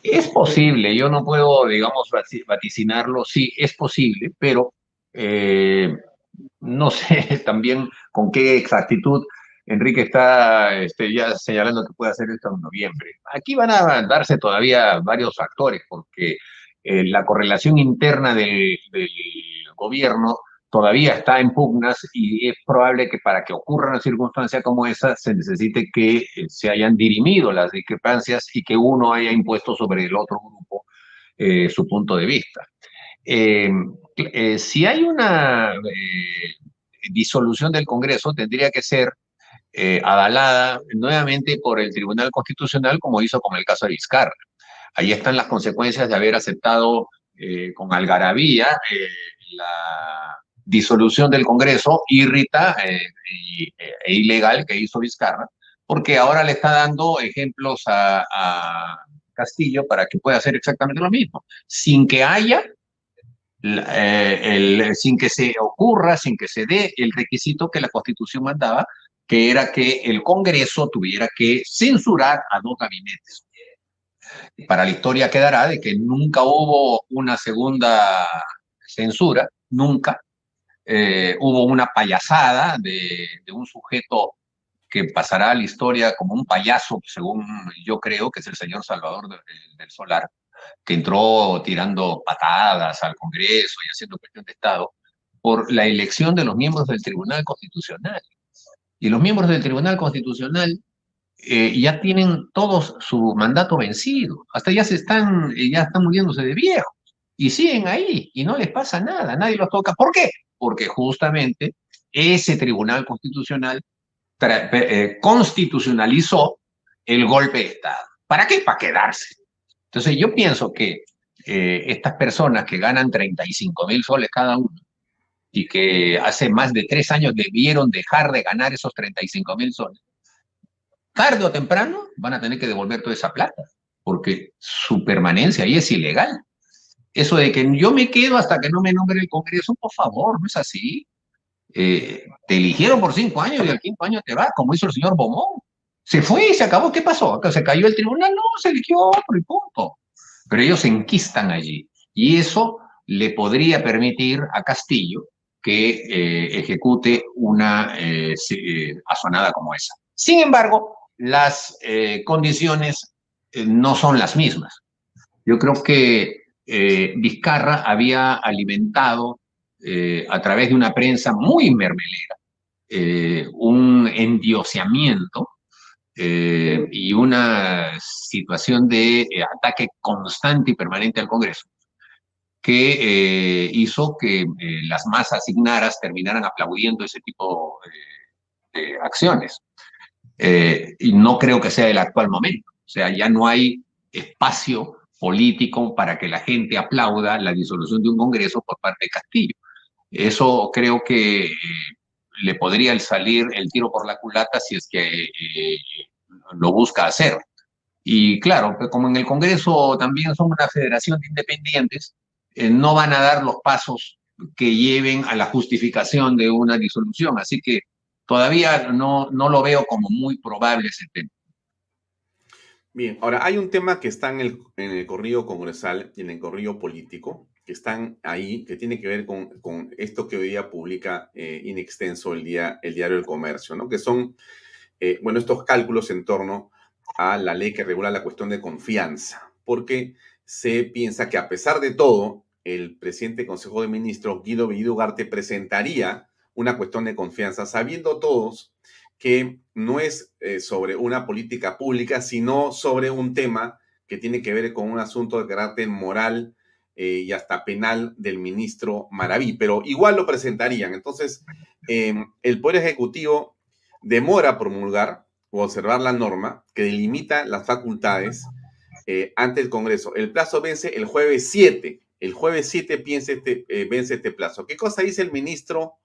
Speaker 2: Es posible, yo no puedo, digamos, vaticinarlo, sí, es posible, pero eh, no sé también con qué exactitud Enrique está este, ya señalando que puede hacer esto en noviembre. Aquí van a darse todavía varios factores, porque eh, la correlación interna del, gobierno todavía está en pugnas y es probable que para que ocurra una circunstancia como esa se necesite que eh, se hayan dirimido las discrepancias y que uno haya impuesto sobre el otro grupo su punto de vista. Eh, si hay una eh, disolución del Congreso, tendría que ser eh, avalada nuevamente por el Tribunal Constitucional, como hizo con el caso de Vizcarra. Ahí están las consecuencias de haber aceptado con algarabía la disolución del Congreso irrita e ilegal que hizo Vizcarra, porque ahora le está dando ejemplos a, a Castillo para que pueda hacer exactamente lo mismo, sin que haya eh, sin que se ocurra, sin que se dé el requisito que la Constitución mandaba, que era que el Congreso tuviera que censurar a dos gabinetes. Para la historia quedará de que nunca hubo una segunda censura, nunca. Eh, hubo una payasada de, un sujeto que pasará a la historia como un payaso, según yo creo, que es el señor Salvador del Solar, que entró tirando patadas al Congreso y haciendo cuestión de Estado, por la elección de los miembros del Tribunal Constitucional. Y los miembros del Tribunal Constitucional eh, ya tienen todos su mandato vencido, hasta ya se están, eh, ya están muriéndose de viejos, y siguen ahí, y no les pasa nada, nadie los toca. ¿Por qué? Porque justamente ese Tribunal Constitucional eh, constitucionalizó el golpe de Estado. ¿Para qué? Para quedarse. Entonces yo pienso que eh, estas personas que ganan 35 mil soles cada uno y que hace más de tres años debieron dejar de ganar esos 35 mil soles, tarde o temprano van a tener que devolver toda esa plata, porque su permanencia ahí es ilegal. Eso de que yo me quedo hasta que no me nombre el Congreso, por favor, no es así. Eh, te eligieron por cinco años y al quinto año te vas, como hizo el señor Bomón. Se fue y se acabó. ¿Qué pasó? ¿Se cayó el tribunal? No, se eligió otro y punto. Pero ellos se enquistan allí. Y eso le podría permitir a Castillo que eh, ejecute una eh, asonada como esa. Sin embargo, las condiciones no son las mismas. Yo creo que Vizcarra había alimentado a través de una prensa muy mermelera un endioseamiento eh, y una situación de eh, ataque constante y permanente al Congreso, que eh, hizo que las masas ignaras terminaran aplaudiendo ese tipo de acciones. y no creo que sea el actual momento. O sea, ya no hay espacio político para que la gente aplauda la disolución de un Congreso por parte de Castillo. Eso creo que le podría salir el tiro por la culata si es que eh, lo busca hacer. Y claro, pues, como en el Congreso también son una federación de independientes, eh, no van a dar los pasos que lleven a la justificación de una disolución. Así que todavía no, no lo veo como muy probable ese tema.
Speaker 1: Bien, ahora hay un tema que está en el, en el corrido congresal y en el corrido político, que están ahí, que tiene que ver con, esto que hoy día publica eh, in extenso el, día, el diario El Comercio, ¿no? Que son, eh, bueno, estos cálculos en torno a la ley que regula la cuestión de confianza, porque se piensa que a pesar de todo, el presidente del Consejo de Ministros, Guido Bellido presentaría una cuestión de confianza, sabiendo todos que no es eh, sobre una política pública, sino sobre un tema que tiene que ver con un asunto de carácter moral, eh, y hasta penal del ministro Maraví, pero igual lo presentarían. Entonces, em, el Poder Ejecutivo demora promulgar o observar la norma que delimita las facultades eh, ante el Congreso. El plazo vence el jueves 7. El jueves 7 este, eh, vence este plazo. ¿Qué cosa dice el ministro,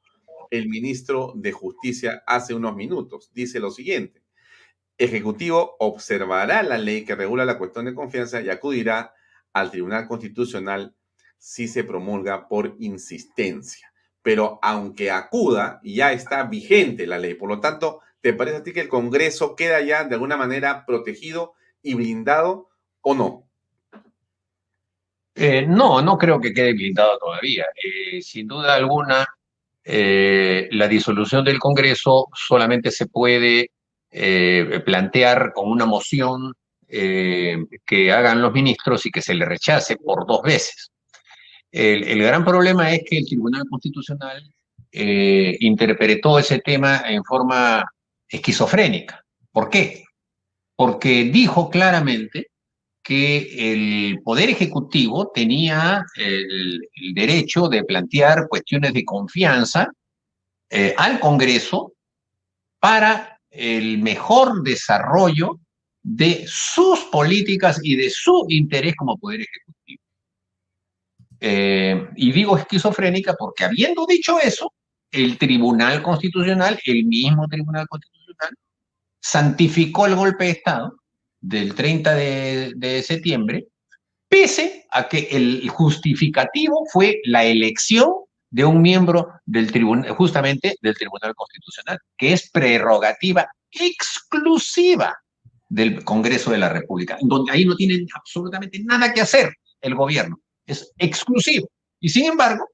Speaker 1: el ministro de Justicia hace unos minutos? Dice lo siguiente. Ejecutivo observará la ley que regula la cuestión de confianza y acudirá al Tribunal Constitucional si se promulga por insistencia. Pero aunque acuda, ya está vigente la ley. Por lo tanto, ¿te parece a ti que el Congreso queda ya de alguna manera protegido y blindado o no?
Speaker 2: Eh, no, no creo que quede blindado todavía. Eh, sin duda alguna, eh, la disolución del Congreso solamente se puede plantear con una moción eh, que hagan los ministros y que se le rechace por dos veces. El, gran problema es que el Tribunal Constitucional eh, interpretó ese tema en forma esquizofrénica. ¿Por qué? Porque dijo claramente que el Poder Ejecutivo tenía el, derecho de plantear cuestiones de confianza eh, al Congreso para el mejor desarrollo de sus políticas y de su interés como poder ejecutivo. Eh, y digo esquizofrénica porque habiendo dicho eso, el Tribunal Constitucional, el mismo Tribunal Constitucional, santificó el golpe de Estado del 30 de, septiembre, pese a que el justificativo fue la elección de un miembro del tribunal, justamente del Tribunal Constitucional, que es prerrogativa exclusiva del Congreso de la República, donde ahí no tienen absolutamente nada que hacer el gobierno, es exclusivo. Y sin embargo,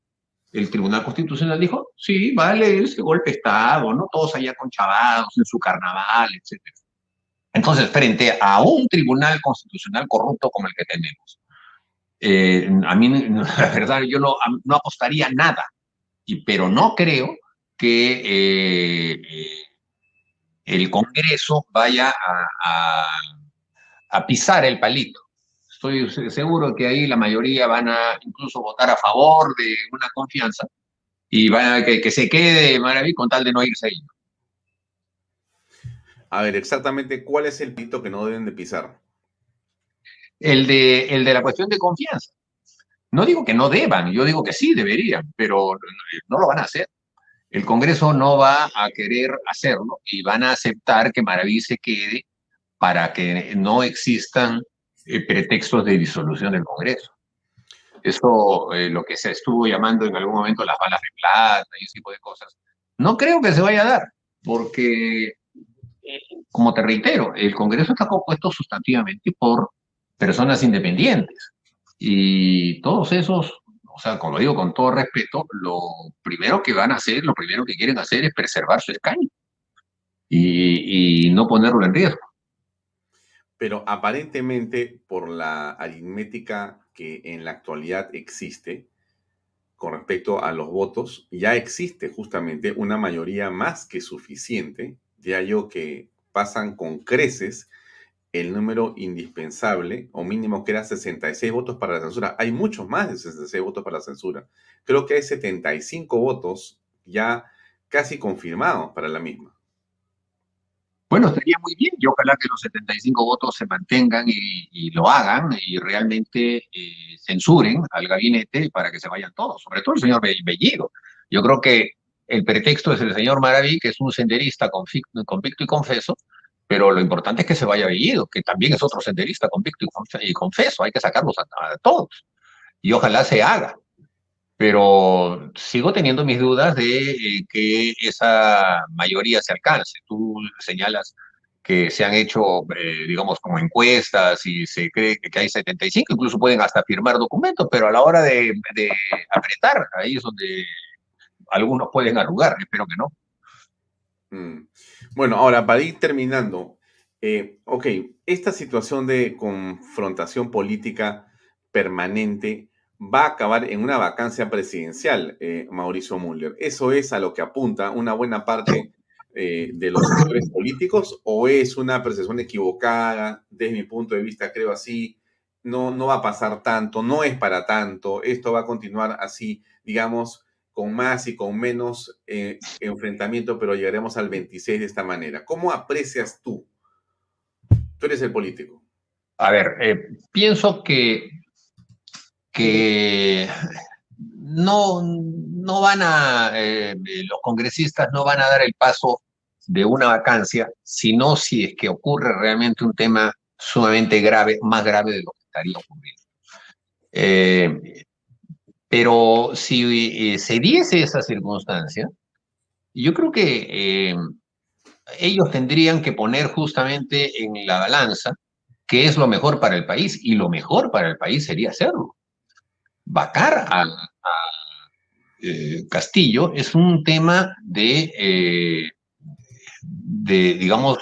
Speaker 2: el Tribunal Constitucional dijo, sí, vale, ese golpe de Estado, ¿no? Todos allá conchavados en su carnaval, etc. Entonces, frente a un Tribunal Constitucional corrupto como el que tenemos, eh, a mí, la verdad, yo no, apostaría nada, pero no creo que eh, eh, el Congreso vaya a, pisar el palito. Estoy seguro que ahí la mayoría van a incluso votar a favor de una confianza y van a que, se quede Maraví con tal de no irse ahí.
Speaker 1: A ver, exactamente, ¿cuál es el pito que no deben de pisar?
Speaker 2: El de, el de la cuestión de confianza. No digo que no deban, yo digo que sí deberían, pero no lo van a hacer el Congreso no va a querer hacerlo y van a aceptar que Maraví se quede para que no existan eh, pretextos de disolución del Congreso. Eso, eh, lo que se estuvo llamando en algún momento las balas de plata y ese tipo de cosas, no creo que se vaya a dar, porque, como te reitero, el Congreso está compuesto sustantivamente por personas independientes y todos esos, o sea, como digo con todo respeto, lo primero que van a hacer, lo primero que quieren hacer es preservar su escaño y, y no ponerlo en riesgo.
Speaker 1: Pero aparentemente, por la aritmética que en la actualidad existe con respecto a los votos, ya existe justamente una mayoría más que suficiente, ya yo que pasan con creces el número indispensable o mínimo que era 66 votos para la censura. Hay muchos más de 66 votos para la censura. Creo que hay 75 votos ya casi confirmados para la misma.
Speaker 2: Bueno, estaría muy bien y ojalá que los 75 votos se mantengan y, lo hagan y realmente eh, censuren al gabinete para que se vayan todos, sobre todo el señor Bellido. Yo creo que el pretexto es el señor Maraví, que es un senderista convicto y confeso, pero lo importante es que se vaya Bellido, que también es otro senderista convicto y confeso, hay que sacarlos a todos y ojalá se haga pero sigo teniendo mis dudas de eh, que esa mayoría se alcance. Tú señalas que se han hecho, eh, digamos, como encuestas y se cree que hay 75, incluso pueden hasta firmar documentos, pero a la hora de, apretar, ahí es donde algunos pueden arrugar, espero que no.
Speaker 1: Mm. Bueno, ahora, para ir terminando, eh, ok, esta situación de confrontación política permanente va a acabar en una vacancia presidencial, eh, Mauricio Müller. ¿Eso es a lo que apunta una buena parte eh, de los sectores políticos o es una percepción equivocada? Desde mi punto de vista, creo así. No, no va a pasar tanto, no es para tanto. Esto va a continuar así, digamos, con más y con menos eh, enfrentamiento, pero llegaremos al 26 de esta manera. ¿Cómo aprecias tú? Tú eres el político.
Speaker 2: A ver, pienso que que no, no van a, eh, los congresistas no van a dar el paso de una vacancia, sino si es que ocurre realmente un tema sumamente grave, más grave de lo que estaría ocurriendo. Eh, pero si eh, se diese esa circunstancia, yo creo que ellos tendrían que poner justamente en la balanza qué es lo mejor para el país, y lo mejor para el país sería hacerlo vacar a, eh, Castillo es un tema de, eh, de, digamos,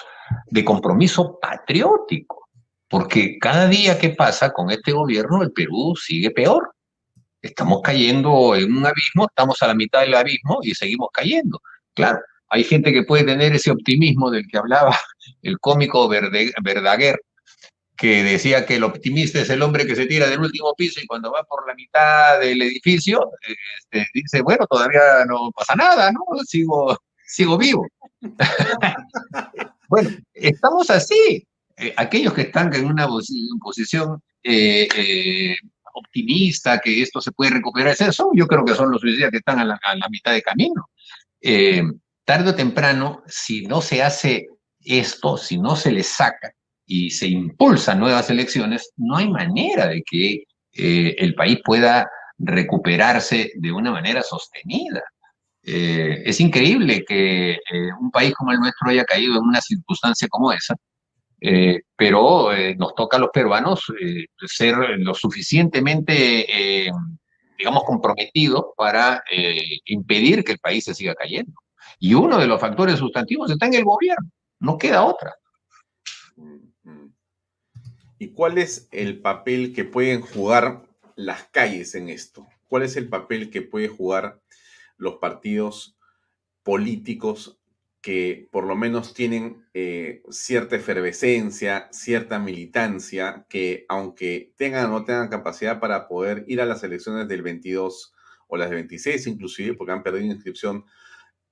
Speaker 2: de compromiso patriótico, porque cada día que pasa con este gobierno, el Perú sigue peor. Estamos cayendo en un abismo, estamos a la mitad del abismo y seguimos cayendo. Claro, hay gente que puede tener ese optimismo del que hablaba el cómico Verdaguer, que decía que el optimista es el hombre que se tira del último piso y cuando va por la mitad del edificio, este, dice, bueno, todavía no pasa nada, ¿no? Sigo, sigo vivo. bueno, estamos así. Eh, aquellos que están en una posición eh, eh, optimista, que esto se puede recuperar, eso, yo creo que son los suicidas que están a la, mitad de camino. tarde o temprano, si no se hace esto, si no se le saca, y se impulsan nuevas elecciones, no hay manera de que eh, el país pueda recuperarse de una manera sostenida. Eh, es increíble que eh, un país como el nuestro haya caído en una circunstancia como esa, pero nos toca a los peruanos ser lo suficientemente, digamos, comprometidos para impedir que el país se siga cayendo. Y uno de los factores sustantivos está en el gobierno, no queda otra.
Speaker 1: ¿Y cuál es el papel que pueden jugar las calles en esto? ¿Cuál es el papel que pueden jugar los partidos políticos que por lo menos tienen eh, cierta efervescencia, cierta militancia, que aunque tengan o no tengan capacidad para poder ir a las elecciones del 22 o las del 26 inclusive, porque han perdido inscripción,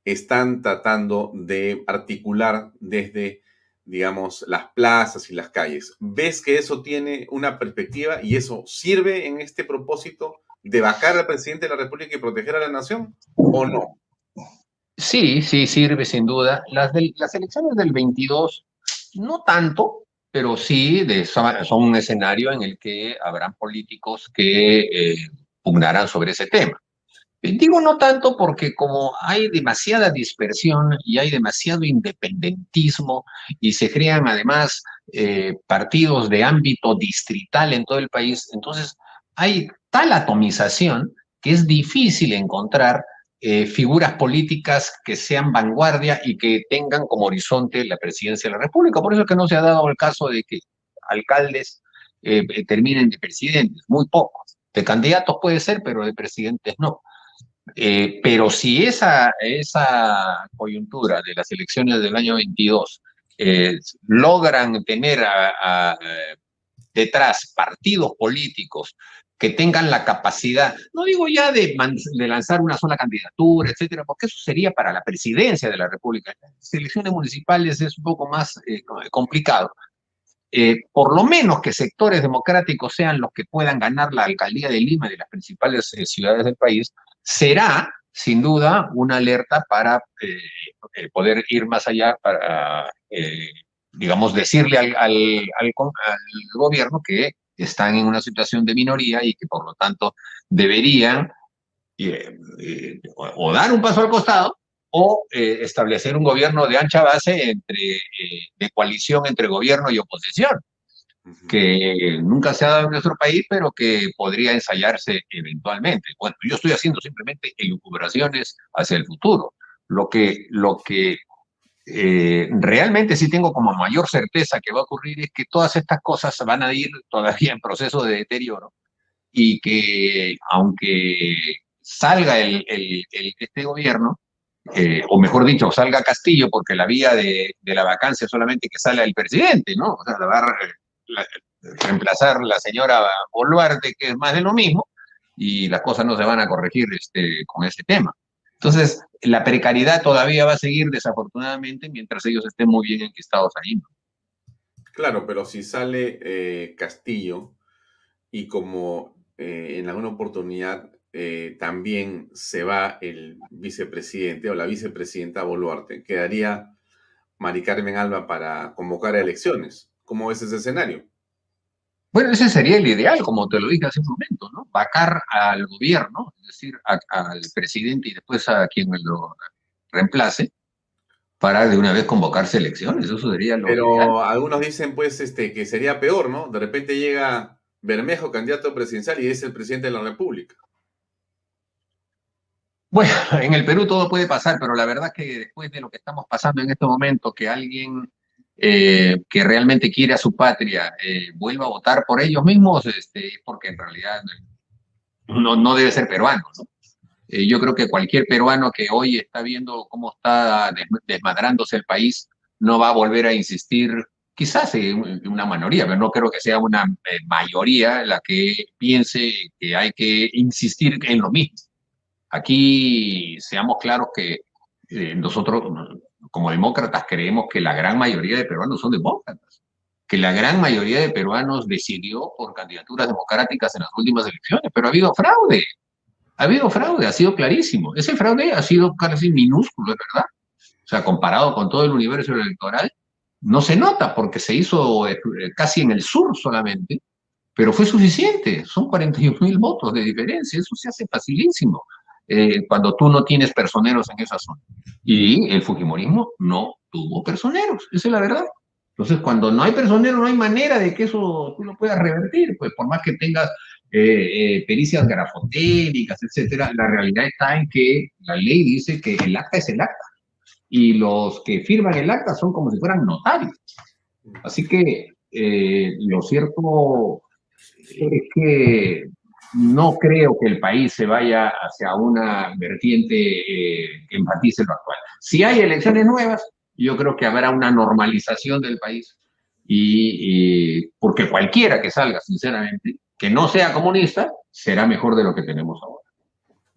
Speaker 1: están tratando de articular desde digamos, las plazas y las calles. ¿Ves que eso tiene una perspectiva y eso sirve en este propósito de vacar al presidente de la República y proteger a la nación o no?
Speaker 2: Sí, sí, sirve sin duda. Las, las elecciones del 22, no tanto, pero sí son, un escenario en el que habrán políticos que eh, pugnarán sobre ese tema. Digo no tanto porque como hay demasiada dispersión y hay demasiado independentismo y se crean además eh, partidos de ámbito distrital en todo el país, entonces hay tal atomización que es difícil encontrar eh, figuras políticas que sean vanguardia y que tengan como horizonte la presidencia de la República. Por eso es que no se ha dado el caso de que alcaldes eh, eh, terminen de presidentes, muy pocos. De candidatos puede ser, pero de presidentes no. pero si esa, esa coyuntura de las elecciones del año 22 logran tener detrás partidos políticos que tengan la capacidad, no digo ya de, lanzar una sola candidatura, etcétera, porque eso sería para la presidencia de la República. Las elecciones municipales es un poco más eh, complicado. Eh, por lo menos que sectores democráticos sean los que puedan ganar la alcaldía de Lima y de las principales eh, ciudades del país, será sin duda una alerta para poder ir más allá, para, digamos, decirle al, al gobierno que están en una situación de minoría y que por lo tanto deberían eh, eh, o dar un paso al costado o eh, establecer un gobierno de ancha base entre, de coalición entre gobierno y oposición, que nunca se ha dado en nuestro país, pero que podría ensayarse eventualmente. Bueno, yo estoy haciendo simplemente elucubraciones hacia el futuro. Lo que, lo que eh, realmente sí tengo como mayor certeza que va a ocurrir es que todas estas cosas van a ir todavía en proceso de deterioro y que aunque salga este gobierno, eh, o mejor dicho, salga Castillo, porque la vía de, la vacancia solamente que sale el presidente, ¿no? O sea, va a reemplazar la señora Boluarte, que es más de lo mismo, y las cosas no se van a corregir este, con ese tema. Entonces, la precariedad todavía va a seguir desafortunadamente mientras ellos estén muy bien enquistados ahí.
Speaker 1: Claro, pero si sale eh, Castillo y como eh, en alguna oportunidad eh, también se va el vicepresidente o la vicepresidenta Boluarte, quedaría Mari Carmen Alba para convocar a elecciones. ¿Cómo ves ese escenario?
Speaker 2: Bueno, ese sería el ideal, como te lo dije hace un momento, ¿no? Vacar al gobierno, es decir, al presidente y después a quien lo reemplace, para de una vez convocarse elecciones, eso sería lo
Speaker 1: Pero algunos dicen, pues, este, que sería peor, ¿no? De repente llega Bermejo, candidato presidencial, y es el presidente de la República.
Speaker 2: Bueno, en el Perú todo puede pasar, pero la verdad que después de lo que estamos pasando en este momento, que alguien eh, que realmente quiere a su patria eh, vuelva a votar por ellos mismos, este, porque en realidad no, no debe ser peruano. Eh, yo creo que cualquier peruano que hoy está viendo cómo está desmadrándose el país no va a volver a insistir, quizás una minoría, pero no creo que sea una mayoría la que piense que hay que insistir en lo mismo. Aquí seamos claros que nosotros como demócratas creemos que la gran mayoría de peruanos son demócratas, que la gran mayoría de peruanos decidió por candidaturas democráticas en las últimas elecciones, pero ha habido fraude, ha habido fraude, ha sido clarísimo. Ese fraude ha sido casi minúsculo, es verdad. O sea, comparado con todo el universo electoral, no se nota porque se hizo eh, casi en el sur solamente, pero fue suficiente. Son 41 mil votos de diferencia, eso se hace facilísimo. Eh, cuando tú no tienes personeros en esa zona. Y el Fujimorismo no tuvo personeros, esa es la verdad. Entonces, cuando no hay personeros, no hay manera de que eso tú lo puedas revertir, pues por más que tengas eh, eh, pericias grafotécnicas, etcétera, la realidad está en que la ley dice que el acta es el acta y los que firman el acta son como si fueran notarios. Así que lo cierto es que no creo que el país se vaya hacia una vertiente eh, que enfatice lo actual. Si hay elecciones nuevas, yo creo que habrá una normalización del país y, porque cualquiera que salga, sinceramente, que no sea comunista, será mejor de lo que tenemos ahora.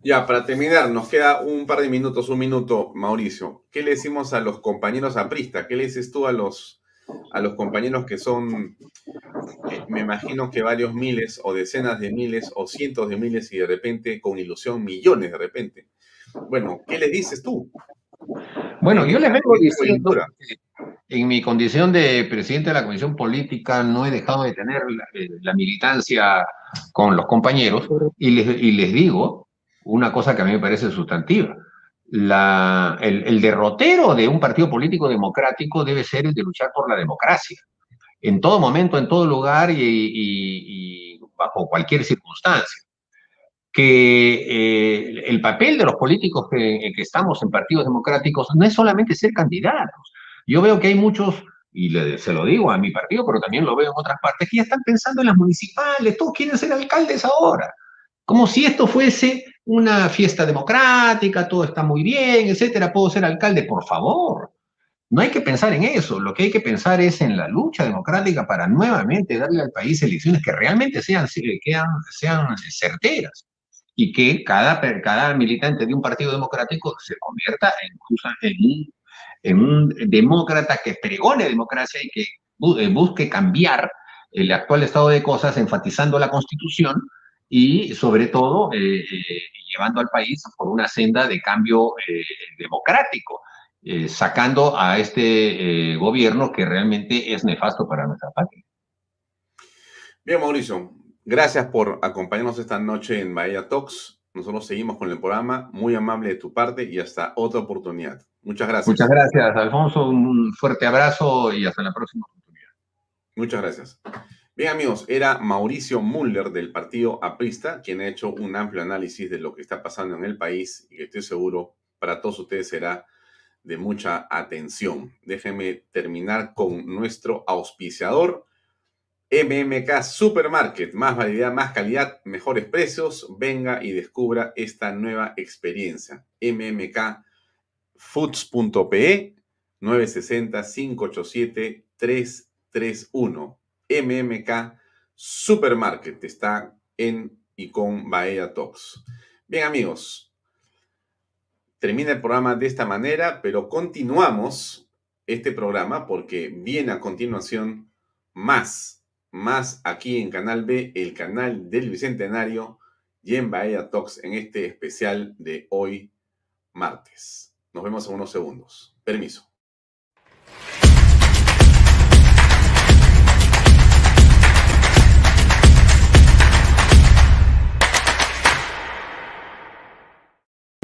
Speaker 1: Ya, para terminar, nos queda un par de minutos, un minuto, Mauricio. ¿Qué le decimos a los compañeros apristas? ¿Qué le dices tú a los a los compañeros que son, eh, me imagino que varios miles o decenas de miles o cientos de miles y de repente con ilusión millones de repente. Bueno, ¿qué les dices tú?
Speaker 2: Bueno, yo les vengo diciendo en mi condición de presidente de la Comisión Política no he dejado de tener la, militancia con los compañeros y les, y les digo una cosa que a mí me parece sustantiva la, el, derrotero de un partido político democrático debe ser el de luchar por la democracia, en todo momento, en todo lugar y, bajo cualquier circunstancia. que eh, el papel de los políticos que, que, estamos en partidos democráticos no es solamente ser candidatos. Yo veo que hay muchos, y se lo digo a mi partido, pero también lo veo en otras partes, que ya están pensando en las municipales, todos quieren ser alcaldes ahora, como si esto fuese una fiesta democrática, todo está muy bien, etcétera, puedo ser alcalde, por favor. No hay que pensar en eso, lo que hay que pensar es en la lucha democrática para nuevamente darle al país elecciones que realmente sean, sean certeras y que cada, cada militante de un partido democrático se convierta en, un, en un demócrata que pregone democracia y que eh, busque cambiar el actual estado de cosas enfatizando la constitución y sobre todo eh, eh, llevando al país por una senda de cambio democrático. Eh, sacando a este eh, gobierno que realmente es nefasto para nuestra patria.
Speaker 1: Bien, Mauricio, gracias por acompañarnos esta noche en Bahía Talks. Nosotros seguimos con el programa, muy amable de tu parte y hasta otra oportunidad. Muchas gracias.
Speaker 2: Muchas gracias, Alfonso. Un fuerte abrazo y hasta la próxima oportunidad.
Speaker 1: Muchas gracias. Bien, amigos, era Mauricio Muller del partido Aprista, quien ha hecho un amplio análisis de lo que está pasando en el país y que estoy seguro para todos ustedes será de mucha atención. Déjenme terminar con nuestro auspiciador, MMK Supermarket. Más variedad, más calidad, mejores precios. Venga y descubra esta nueva experiencia. mmkfoods.pe 960-587-331. MMK Supermarket está en y con Bahía Talks. Bien amigos, termina el programa de esta manera, pero continuamos este programa porque viene a continuación más, más aquí en Canal B, el canal del Bicentenario y en Bahía Talks en este especial de hoy martes. Nos vemos en unos segundos. Permiso.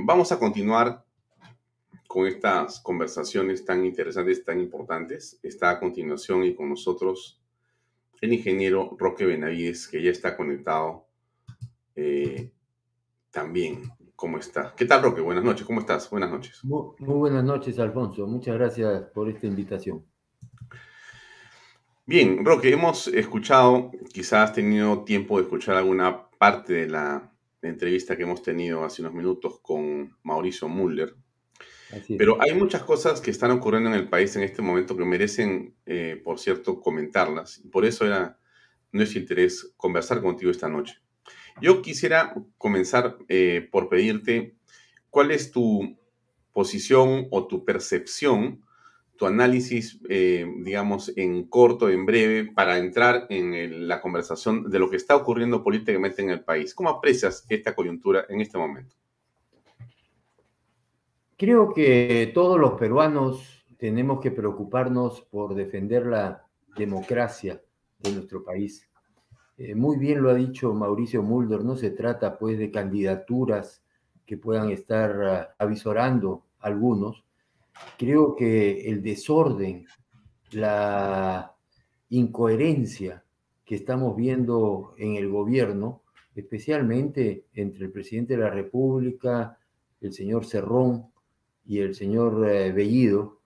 Speaker 1: Vamos a continuar con estas conversaciones tan interesantes, tan importantes. Está a continuación y con nosotros el ingeniero Roque Benavides, que ya está conectado eh, también. ¿Cómo está? ¿Qué tal, Roque? Buenas noches. ¿Cómo estás? Buenas noches.
Speaker 4: Muy, muy buenas noches, Alfonso. Muchas gracias por esta invitación.
Speaker 1: Bien, Roque, hemos escuchado, quizás has tenido tiempo de escuchar alguna parte de la entrevista que hemos tenido hace unos minutos con Mauricio Muller. Pero hay muchas cosas que están ocurriendo en el país en este momento que merecen, eh, por cierto, comentarlas. Por eso era nuestro interés conversar contigo esta noche. Yo quisiera comenzar eh, por pedirte cuál es tu posición o tu percepción tu análisis, eh, digamos, en corto, en breve, para entrar en la conversación de lo que está ocurriendo políticamente en el país. ¿Cómo aprecias esta coyuntura en este momento?
Speaker 4: Creo que todos los peruanos tenemos que preocuparnos por defender la democracia de nuestro país. Eh, muy bien lo ha dicho Mauricio Mulder, no se trata pues de candidaturas que puedan estar ah, avisorando algunos, creo que el desorden, la incoherencia que estamos viendo en el gobierno, especialmente entre el presidente de la República, el señor Cerrón y el señor eh, Bellido,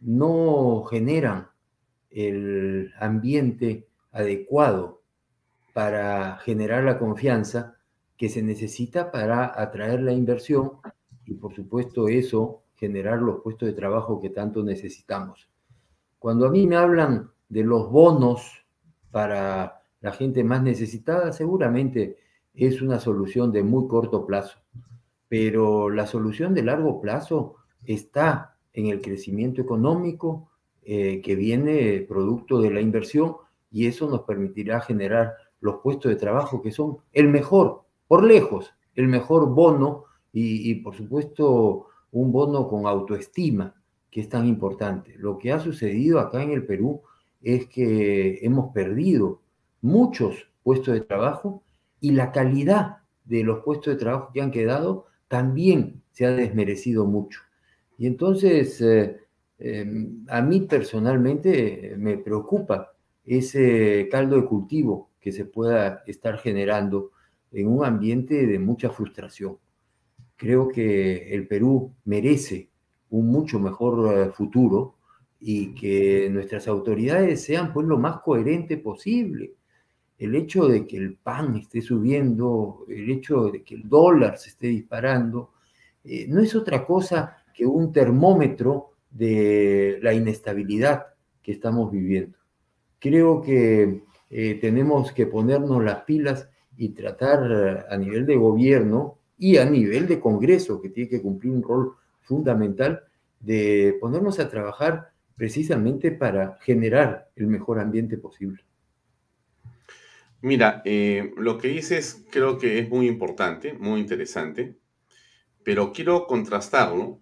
Speaker 4: no generan el ambiente adecuado para generar la confianza que se necesita para atraer la inversión y por supuesto eso generar los puestos de trabajo que tanto necesitamos. Cuando a mí me hablan de los bonos para la gente más necesitada, seguramente es una solución de muy corto plazo, pero la solución de largo plazo está en el crecimiento económico eh, que viene producto de la inversión y eso nos permitirá generar los puestos de trabajo que son el mejor, por lejos, el mejor bono y, y por supuesto un bono con autoestima, que es tan importante. Lo que ha sucedido acá en el Perú es que hemos perdido muchos puestos de trabajo y la calidad de los puestos de trabajo que han quedado también se ha desmerecido mucho. Y entonces, eh, em, a mí personalmente me preocupa ese caldo de cultivo que se pueda estar generando en un ambiente de mucha frustración. Creo que el Perú merece un mucho mejor eh, futuro y que nuestras autoridades sean pues lo más coherente posible. El hecho de que el pan esté subiendo, el hecho de que el dólar se esté disparando, eh, no es otra cosa que un termómetro de la inestabilidad que estamos viviendo. Creo que eh, tenemos que ponernos las pilas y tratar a nivel de gobierno y a nivel de Congreso, que tiene que cumplir un rol fundamental, de ponernos a trabajar precisamente para generar el mejor ambiente posible.
Speaker 1: Mira, eh, lo que dices creo que es muy importante, muy interesante, pero quiero contrastarlo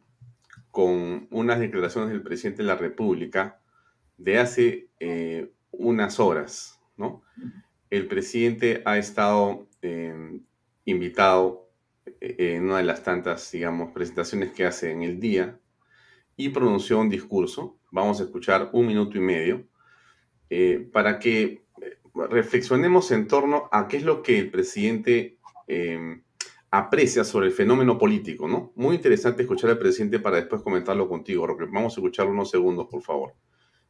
Speaker 1: con unas declaraciones del presidente de la República de hace eh, unas horas, ¿no? El presidente ha estado em, invitado eh, en una de las tantas, digamos, presentaciones que hace en el día y pronunció un discurso. Vamos a escuchar un minuto y medio eh, para que reflexionemos en torno a qué es lo que el presidente em, aprecia sobre el fenómeno político, ¿no? Muy interesante escuchar al presidente para después comentarlo contigo, Roque. Vamos a escuchar unos segundos, por favor.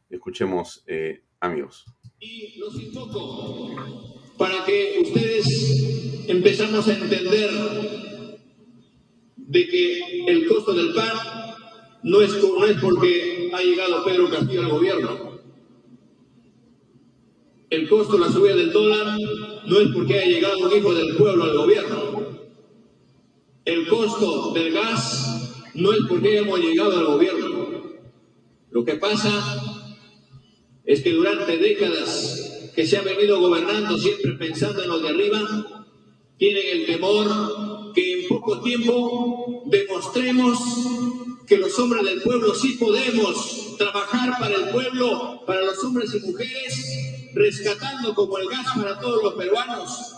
Speaker 1: Escuchemos, eh, amigos.
Speaker 3: Y los invoco para que ustedes empezamos a entender de que el costo del pan no es, no es porque ha llegado Pedro Castillo al gobierno. El costo, la subida del dólar, no es porque ha llegado un hijo del pueblo al gobierno. El costo del gas no es porque hemos llegado al gobierno. Lo que pasa es que durante décadas que se ha venido gobernando siempre pensando en los de arriba, tienen el temor que en poco tiempo demostremos que los hombres del pueblo sí podemos trabajar para el pueblo, para los hombres y mujeres, rescatando como el gas para todos los peruanos.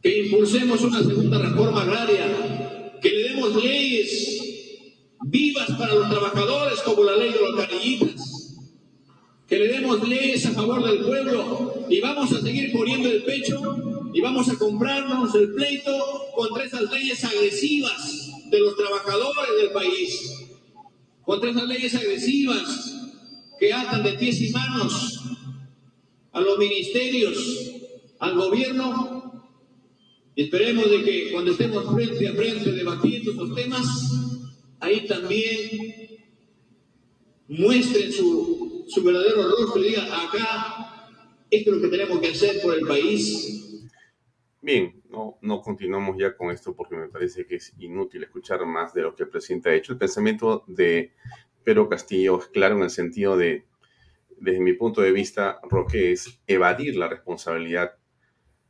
Speaker 3: Que impulsemos una segunda reforma agraria, que le demos leyes vivas para los trabajadores como la ley de los canillitas, que le demos leyes a favor del pueblo y vamos a seguir poniendo el pecho y vamos a comprarnos el pleito contra esas leyes agresivas de los trabajadores del país, contra esas leyes agresivas que atan de pies y manos a los ministerios, al gobierno. esperemos de que cuando estemos frente a frente debatiendo estos temas, ahí también muestren su, su verdadero rostro y digan, acá, esto es lo que tenemos que hacer por el país.
Speaker 1: Bien, no, no continuamos ya con esto porque me parece que es inútil escuchar más de lo que el presidente ha hecho. El pensamiento de Pedro Castillo es claro en el sentido de, desde mi punto de vista, Roque, es evadir la responsabilidad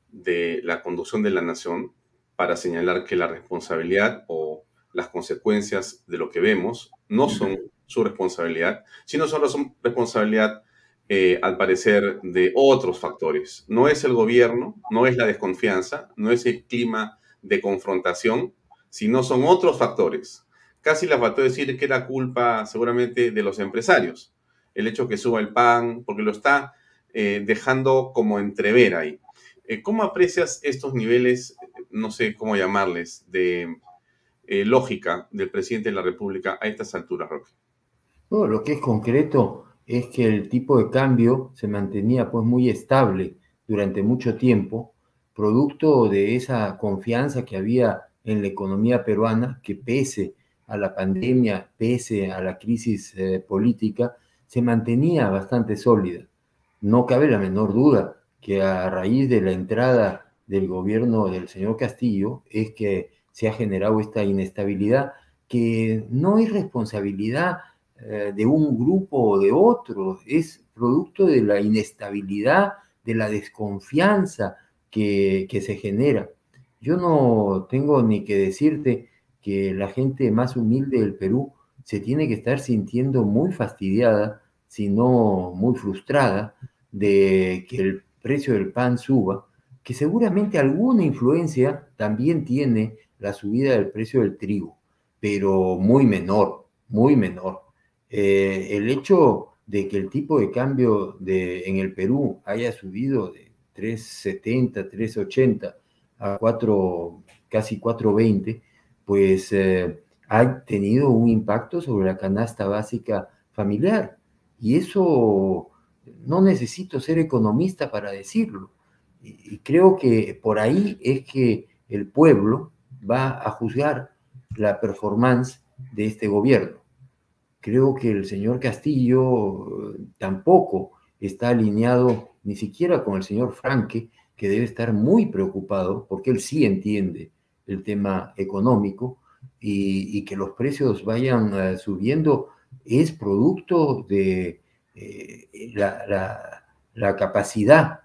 Speaker 1: de la conducción de la nación para señalar que la responsabilidad o las consecuencias de lo que vemos no son su responsabilidad, sino son responsabilidad, eh, al parecer, de otros factores. No es el gobierno, no es la desconfianza, no es el clima de confrontación, sino son otros factores. Casi la faltó decir que era culpa seguramente de los empresarios. El hecho que suba el pan, porque lo está eh, dejando como entrever ahí. Eh, ¿Cómo aprecias estos niveles, no sé cómo llamarles, de eh, lógica del presidente de la República a estas alturas, Roque?
Speaker 4: Lo que es concreto es que el tipo de cambio se mantenía pues muy estable durante mucho tiempo, producto de esa confianza que había en la economía peruana, que pese a la pandemia, pese a la crisis eh, política, se mantenía bastante sólida. No cabe la menor duda que a raíz de la entrada del gobierno del señor Castillo es que se ha generado esta inestabilidad que no es responsabilidad eh, de un grupo o de otro, es producto de la inestabilidad, de la desconfianza que, que se genera. Yo no tengo ni que decirte que la gente más humilde del Perú se tiene que estar sintiendo muy fastidiada, si no muy frustrada, de que el precio del pan suba, que seguramente alguna influencia también tiene la subida del precio del trigo, pero muy menor, muy menor. Eh, el hecho de que el tipo de cambio de, en el Perú haya subido de 3.70, 3.80 a 4, casi 4.20, pues eh, ha tenido un impacto sobre la canasta básica familiar. Y eso no necesito ser economista para decirlo. Y, creo que por ahí es que el pueblo va a juzgar la performance de este gobierno. Creo que el señor Castillo eh, tampoco está alineado ni siquiera con el señor Franque, que debe estar muy preocupado porque él sí entiende el tema económico y, que los precios vayan eh, subiendo es producto de eh, la, capacidad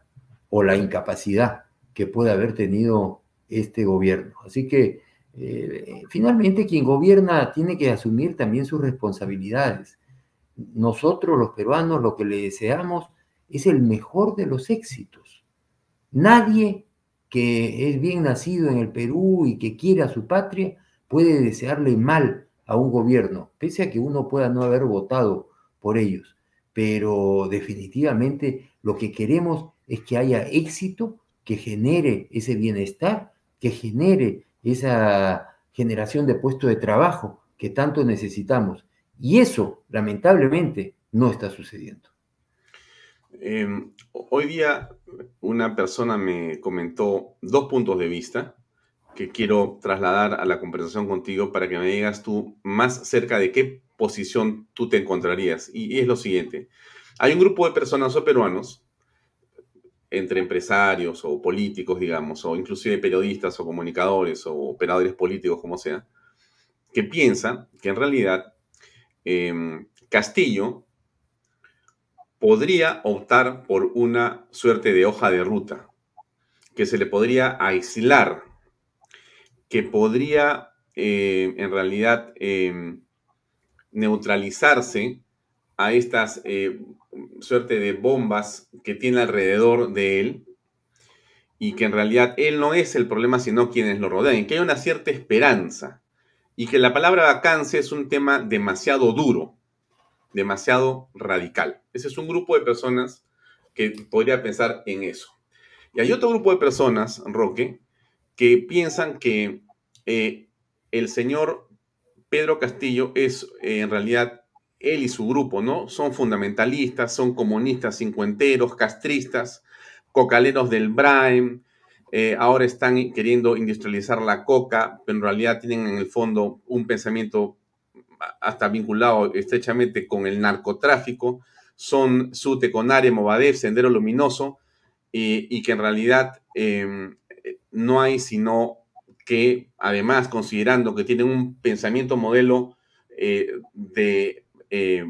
Speaker 4: o la incapacidad que puede haber tenido este gobierno. Así que eh, finalmente quien gobierna tiene que asumir también sus responsabilidades. Nosotros los peruanos lo que le deseamos es el mejor de los éxitos. Nadie que es bien nacido en el Perú y que quiera a su patria puede desearle mal a un gobierno, pese a que uno pueda no haber votado por ellos. Pero definitivamente lo que queremos es que haya éxito, que genere ese bienestar, que genere esa generación de puestos de trabajo que tanto necesitamos. Y eso, lamentablemente, no está sucediendo.
Speaker 1: Em, hoy día una persona me comentó dos puntos de vista que quiero trasladar a la conversación contigo para que me digas tú más cerca de qué posición tú te encontrarías. Y, es lo siguiente. Hay un grupo de personas o peruanos, entre empresarios o políticos, digamos, o inclusive periodistas o comunicadores o operadores políticos, como sea, que piensan que en realidad em, Castillo podría optar por una suerte de hoja de ruta, que se le podría aislar, que podría eh, en realidad em, neutralizarse a estas eh, suerte de bombas que tiene alrededor de él y que en realidad él no es el problema, sino quienes lo rodean, que hay una cierta esperanza y que la palabra vacancia es un tema demasiado duro demasiado radical. Ese es un grupo de personas que podría pensar en eso. Y hay otro grupo de personas, Roque, que piensan que eh, el señor Pedro Castillo es eh, en realidad él y su grupo, ¿no? Son fundamentalistas, son comunistas cincuenteros, castristas, cocaleros del Braem, eh, ahora están queriendo industrializar la coca, pero en realidad tienen en el fondo un pensamiento hasta vinculado estrechamente con el narcotráfico, son Sute, Conare, Movadef, Sendero Luminoso, y, que en realidad em, no hay sino que, además, considerando que tienen un pensamiento modelo eh, de eh,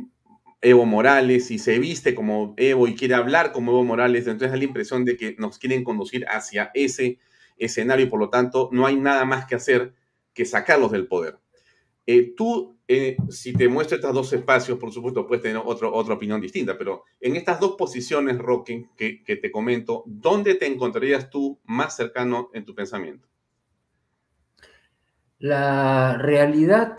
Speaker 1: Evo Morales y se viste como Evo y quiere hablar como Evo Morales, entonces da la impresión de que nos quieren conducir hacia ese escenario y por lo tanto no hay nada más que hacer que sacarlos del poder. Eh, tú eh, si te muestro estos dos espacios, por supuesto, puedes tener otra opinión distinta, pero en estas dos posiciones, Roque, que, que, te comento, ¿dónde te encontrarías tú más cercano en tu pensamiento?
Speaker 4: La realidad,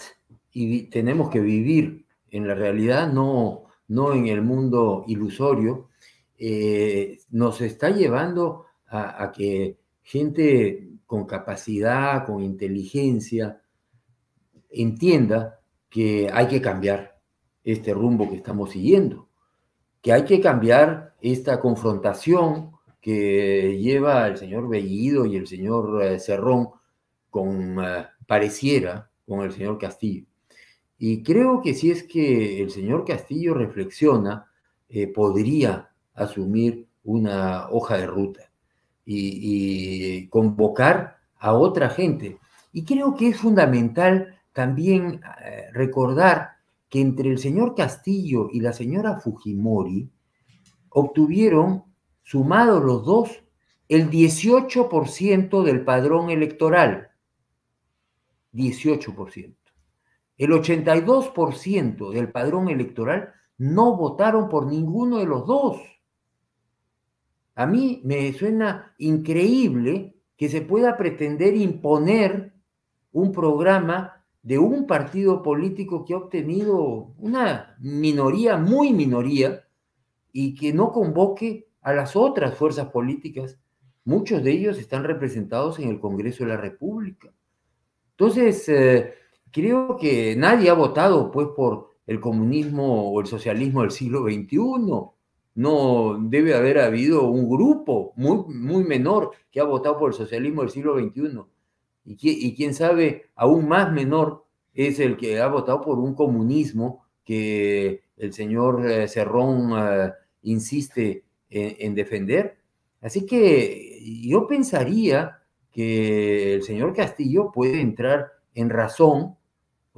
Speaker 4: y tenemos que vivir en la realidad, no, no en el mundo ilusorio, eh, nos está llevando a, que gente con capacidad, con inteligencia, entienda que hay que cambiar este rumbo que estamos siguiendo, que hay que cambiar esta confrontación que lleva el señor Bellido y el señor eh, Cerrón con, eh, pareciera, con el señor Castillo. Y creo que si es que el señor Castillo reflexiona, eh, podría asumir una hoja de ruta y, convocar a otra gente. Y creo que es fundamental también eh, recordar que entre el señor Castillo y la señora Fujimori obtuvieron, sumados los dos, el 18% del padrón electoral. 18%. El 82% del padrón electoral no votaron por ninguno de los dos. A mí me suena increíble que se pueda pretender imponer un programa de un partido político que ha obtenido una minoría, muy minoría, y que no convoque a las otras fuerzas políticas. Muchos de ellos están representados en el Congreso de la República. Entonces, eh, creo que nadie ha votado pues por el comunismo o el socialismo del siglo XXI. No debe haber habido un grupo muy, muy menor que ha votado por el socialismo del siglo XXI. Y, y quién sabe, aún más menor es el que ha votado por un comunismo que el señor eh, Cerrón eh, insiste en, defender. Así que yo pensaría que el señor Castillo puede entrar en razón,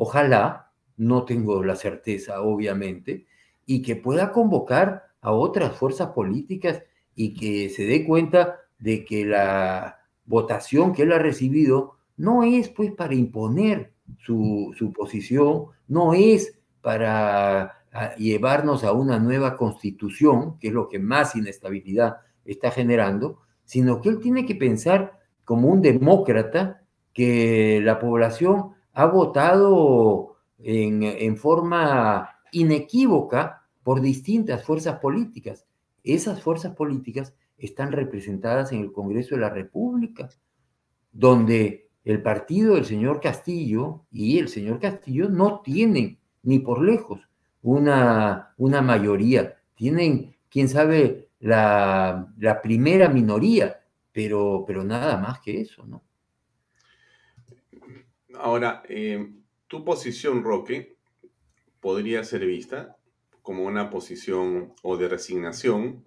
Speaker 4: ojalá, no tengo la certeza, obviamente, y que pueda convocar a otras fuerzas políticas y que se dé cuenta de que la votación que él ha recibido no es pues para imponer su, su posición, no es para llevarnos a una nueva constitución, que es lo que más inestabilidad está generando, sino que él tiene que pensar como un demócrata que la población ha votado en, forma inequívoca por distintas fuerzas políticas. Esas fuerzas políticas están representadas en el Congreso de la República, donde el partido del señor Castillo y el señor Castillo no tienen ni por lejos una, una mayoría, tienen, quién sabe, la, primera minoría, pero, pero nada más que eso, ¿no?
Speaker 1: Ahora, eh, tu posición, Roque, podría ser vista como una posición o de resignación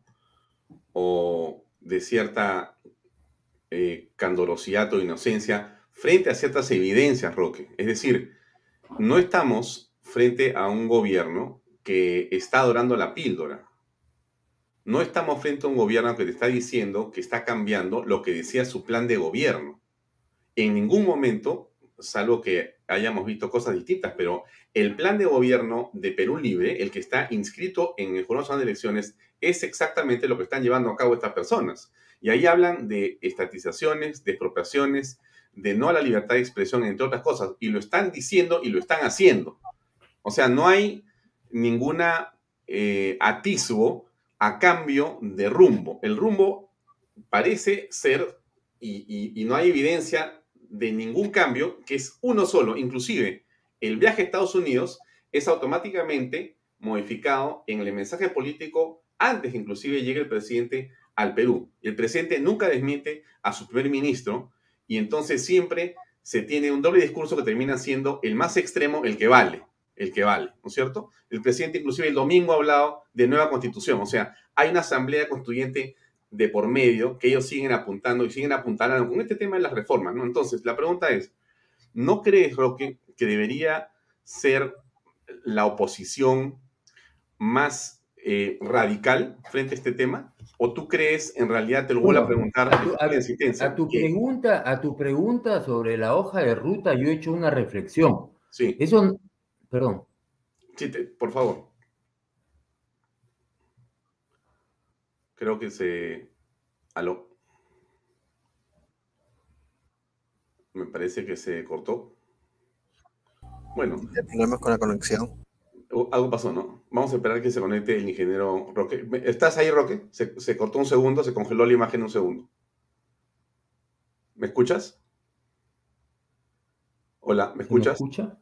Speaker 1: o de cierta eh, candorosidad o inocencia frente a ciertas evidencias, Roque. Es decir, no estamos frente a un gobierno que está adorando la píldora. No estamos frente a un gobierno que te está diciendo que está cambiando lo que decía su plan de gobierno. En ningún momento, salvo que hayamos visto cosas distintas, pero el plan de gobierno de Perú Libre, el que está inscrito en el Jurado Nacional de Elecciones, es exactamente lo que están llevando a cabo estas personas. Y ahí hablan de estatizaciones, de expropiaciones, de no a la libertad de expresión, entre otras cosas. Y lo están diciendo y lo están haciendo. O sea, no hay ninguna eh, atisbo a cambio de rumbo. El rumbo parece ser, y, no hay evidencia de ningún cambio, que es uno solo. Inclusive, el viaje a Estados Unidos es automáticamente modificado en el mensaje político antes inclusive llegue el presidente al Perú. El presidente nunca desmiente a su primer ministro y entonces siempre se tiene un doble discurso que termina siendo el más extremo, el que vale el que vale, ¿no es cierto? El presidente inclusive el domingo ha hablado de nueva constitución, o sea, hay una asamblea constituyente de por medio que ellos siguen apuntando y siguen apuntando con este tema de las reformas, ¿no? Entonces, la pregunta es, ¿no crees, Roque, que debería ser la oposición más eh, radical frente a este tema? ¿O tú crees, en realidad, te lo vuelvo a preguntar,
Speaker 4: a tu, a tu pregunta, a tu pregunta sobre la hoja de ruta, yo he hecho una reflexión.
Speaker 1: Sí.
Speaker 4: Eso Perdón.
Speaker 1: Sí, por favor. Creo que se... Aló. Me parece que se cortó. Bueno.
Speaker 5: Problemas con la conexión.
Speaker 1: Algo pasó, ¿no? Vamos a esperar que se conecte el ingeniero Roque. ¿Estás ahí, Roque? Se, se cortó un segundo, se congeló la imagen un segundo. ¿Me escuchas? Hola, ¿me escuchas?
Speaker 4: ¿Me escucha?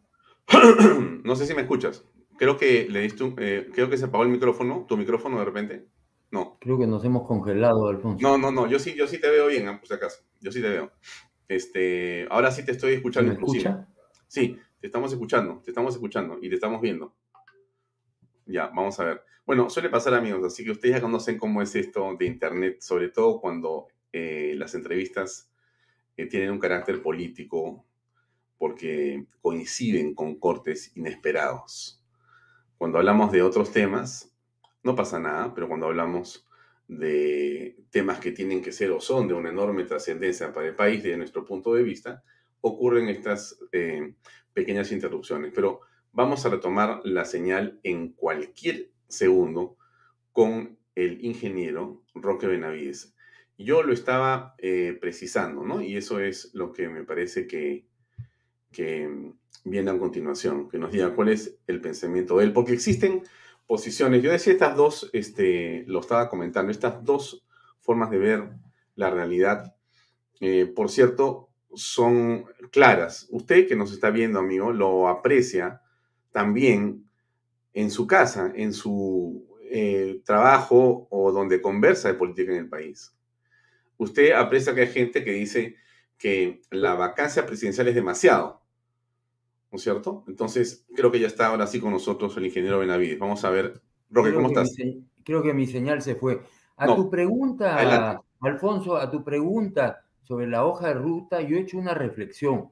Speaker 1: no sé si me escuchas. Creo que le diste eh, creo que se apagó el micrófono, tu micrófono de repente. No.
Speaker 4: Creo que nos hemos congelado, Alfonso.
Speaker 1: No, no, no, yo sí, yo sí te veo bien, por si acaso. Yo sí te veo. Este, ahora sí te estoy escuchando
Speaker 4: ¿Me Escucha?
Speaker 1: Sí, te estamos escuchando, te estamos escuchando y te estamos viendo. Ya, vamos a ver. Bueno, suele pasar, amigos, así que ustedes ya conocen cómo es esto de Internet, sobre todo cuando eh, las entrevistas eh, tienen un carácter político porque coinciden con cortes inesperados. Cuando hablamos de otros temas, no pasa nada, pero cuando hablamos de temas que tienen que ser o son de una enorme trascendencia para el país desde nuestro punto de vista, ocurren estas eh, pequeñas interrupciones. Pero vamos a retomar la señal en cualquier segundo con el ingeniero Roque Benavides. Yo lo estaba eh, precisando, ¿no? Y eso es lo que me parece que que viene a continuación, que nos diga cuál es el pensamiento de él, porque existen Yo decía estas dos, este, lo estaba comentando, estas dos formas de ver la realidad, eh, por cierto, son claras. Usted que nos está viendo, amigo, lo aprecia también en su casa, en su eh, trabajo o donde conversa de política en el país. Usted aprecia que hay gente que dice que la vacancia presidencial es demasiado, ¿no es cierto? Entonces, creo que ya está ahora sí con nosotros el ingeniero Benavides. Vamos a ver. Roque, ¿cómo estás?
Speaker 4: creo que mi señal se fue. A tu pregunta, Alfonso, a tu pregunta sobre la hoja de ruta, yo he hecho una reflexión,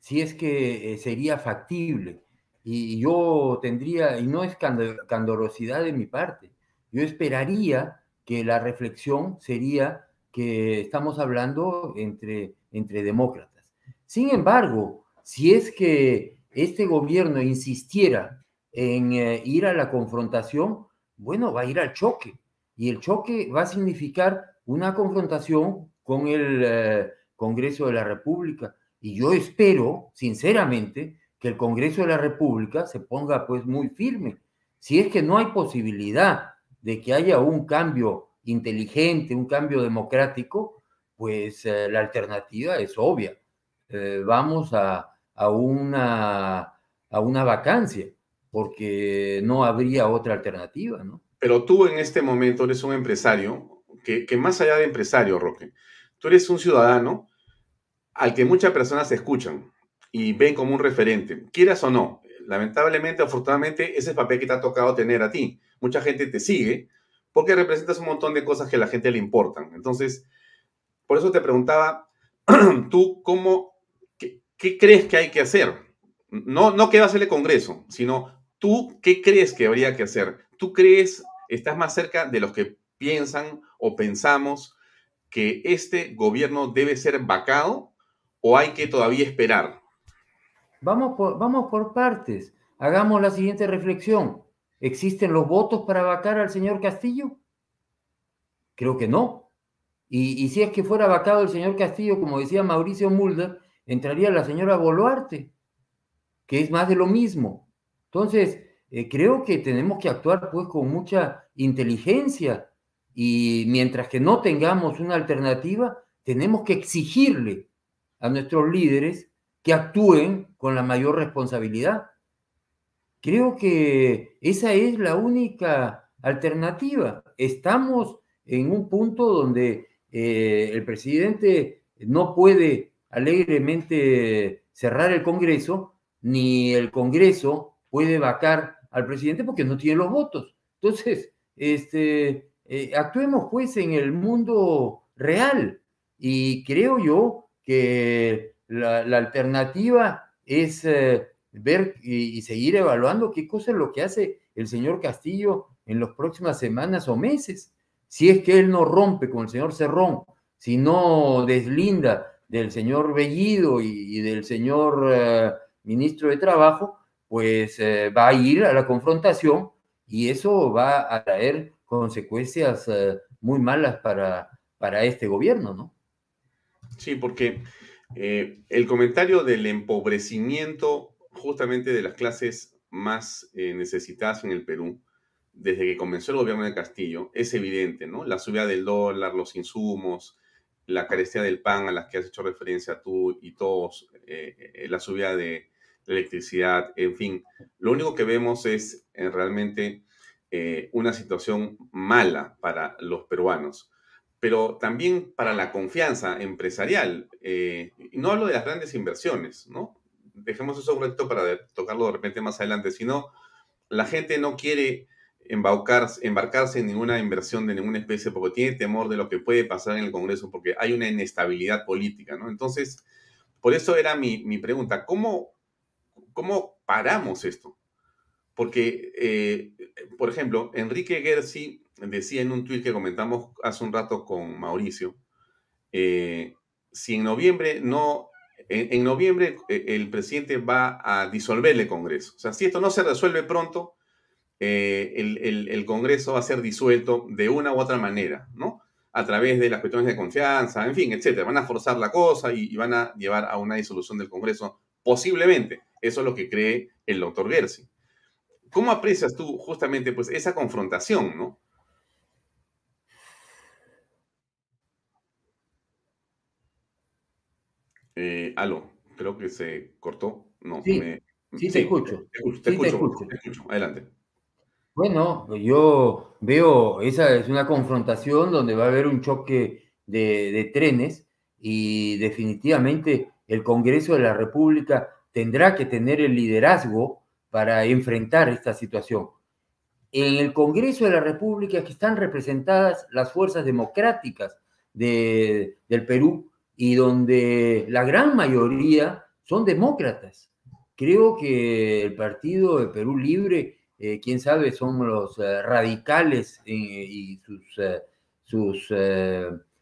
Speaker 4: si es que eh, sería factible. Y yo tendría, y no es candorosidad de mi parte, yo esperaría que la reflexión sería que estamos hablando entre, entre demócratas. Sin embargo, si es que este gobierno insistiera en eh, ir a la confrontación, bueno, va a ir al choque. Y el choque va a significar una confrontación con el eh, Congreso de la República. Y yo espero, sinceramente, que el Congreso de la República se ponga pues muy firme. Si es que no hay posibilidad de que haya un cambio inteligente, un cambio democrático, pues eh, la alternativa es obvia. Vamos a, a, una, a una vacancia, porque no habría otra alternativa, ¿no?
Speaker 1: Pero tú en este momento eres un empresario, que, que más allá de empresario, Roque, Tú eres un ciudadano al que muchas personas escuchan y ven como un referente, quieras o no. Lamentablemente, afortunadamente, ese es el papel que te ha tocado tener a ti. Mucha gente te sigue porque representas un montón de cosas que a la gente le importan. Entonces, por eso te preguntaba, tú, ¿cómo, qué, crees que hay que hacer? No, no qué hacer el Congreso, sino tú, ¿qué crees que habría que hacer? ¿Tú crees, estás más cerca de los que piensan o pensamos que este gobierno debe ser vacado o hay que todavía esperar?
Speaker 4: Vamos por, vamos por partes. Hagamos la siguiente reflexión. ¿Existen los votos para vacar al señor Castillo? Creo que no. Y, y, si es que fuera vacado el señor Castillo, como decía Mauricio Mulder, entraría la señora Boluarte, que es más de lo mismo. Entonces, eh, creo que tenemos que actuar pues con mucha inteligencia y mientras que no tengamos una alternativa, tenemos que exigirle a nuestros líderes que actúen con la mayor responsabilidad. Creo que esa es la única alternativa. Estamos en un punto donde eh, el presidente no puede alegremente cerrar el Congreso, ni el Congreso puede vacar al presidente porque no tiene los votos. Entonces, este, eh, actuemos pues en el mundo real y creo yo que la, alternativa es eh, ver y, seguir evaluando qué cosa es lo que hace el señor Castillo en las próximas semanas o meses. Si es que él no rompe con el señor Cerrón, si no deslinda del señor Bellido y, del señor eh, ministro de Trabajo, pues va a ir a la confrontación y eso va a traer consecuencias eh, muy malas para, para este gobierno, ¿no?
Speaker 1: Sí, porque eh, el comentario del empobrecimiento justamente de las clases más eh, necesitadas en el Perú, desde que comenzó el gobierno de Castillo, es evidente, ¿no? La subida del dólar, los insumos, la carestía del pan a las que has hecho referencia tú y todos, la subida de la electricidad, en fin. Lo único que vemos es realmente eh, una situación mala para los peruanos, pero también para la confianza empresarial. Eh, no hablo de las grandes inversiones, ¿no? Dejemos eso un ratito para tocarlo de repente más adelante, sino la gente no quiere embarcarse, en ninguna inversión de ninguna especie porque tiene temor de lo que puede pasar en el Congreso, porque hay una inestabilidad política, ¿no? Entonces, por eso era mi, mi pregunta, ¿cómo, ¿cómo paramos esto? Porque, eh, por ejemplo, Enrique Gersi decía en un tuit que comentamos hace un rato con Mauricio, eh, si en noviembre no, en, noviembre eh, el presidente va a disolver el Congreso. O sea, si esto no se resuelve pronto, el, el, Congreso va a ser disuelto de una u otra manera, ¿no? A través de las cuestiones de confianza, en fin, etcétera. Van a forzar la cosa y, y van a llevar a una disolución del Congreso, posiblemente. Eso es lo que cree el doctor Gersi. ¿Cómo aprecias tú justamente pues, esa confrontación, no? Eh, aló, creo que se cortó. No,
Speaker 4: sí, sí, te escucho.
Speaker 1: Te escucho, te escucho. Adelante.
Speaker 4: Bueno, yo veo, esa es una confrontación donde va a haber un choque de, trenes y definitivamente el Congreso de la República tendrá que tener el liderazgo para enfrentar esta situación. En el Congreso de la República que están representadas las fuerzas democráticas de, del Perú y donde la gran mayoría son demócratas. Creo que el Partido de Perú Libre, eh, quién sabe, son los eh, radicales eh, y sus, sus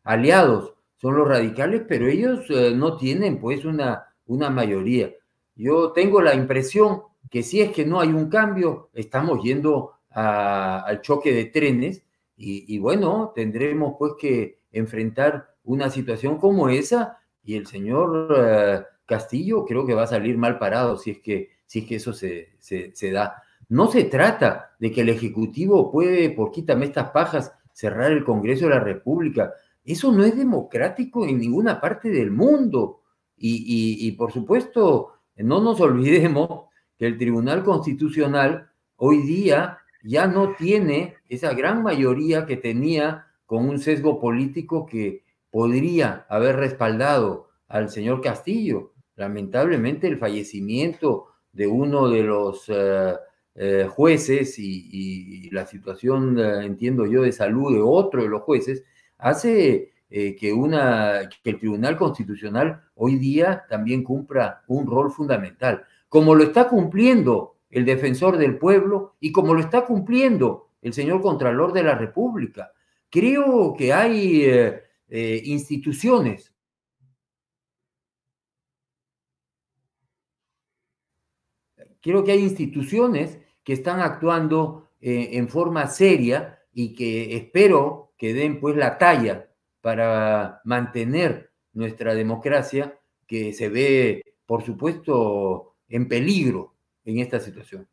Speaker 4: aliados son los radicales, pero ellos no tienen pues una, una mayoría. Yo tengo la impresión que si es que no hay un cambio, estamos yendo al choque de trenes y, bueno, tendremos pues que enfrentar una situación como esa y el señor eh, Castillo creo que va a salir mal parado si es que, si es que eso se, se, da. No se trata de que el Ejecutivo puede, por quítame estas pajas, cerrar el Congreso de la República. Eso no es democrático en ninguna parte del mundo. Y, por supuesto, no nos olvidemos que el Tribunal Constitucional hoy día ya no tiene esa gran mayoría que tenía con un sesgo político que podría haber respaldado al señor Castillo. Lamentablemente el fallecimiento de uno de los eh, eh, jueces y, la situación, eh, entiendo yo, de salud de otro de los jueces, hace que, una, que el Tribunal Constitucional hoy día también cumpla un rol fundamental, como lo está cumpliendo el defensor del pueblo y como lo está cumpliendo el señor Contralor de la República. Creo que hay eh, instituciones. Creo que hay instituciones que están actuando eh, en forma seria y que espero que den pues la talla para mantener nuestra democracia que se ve, por supuesto, en peligro en esta situación.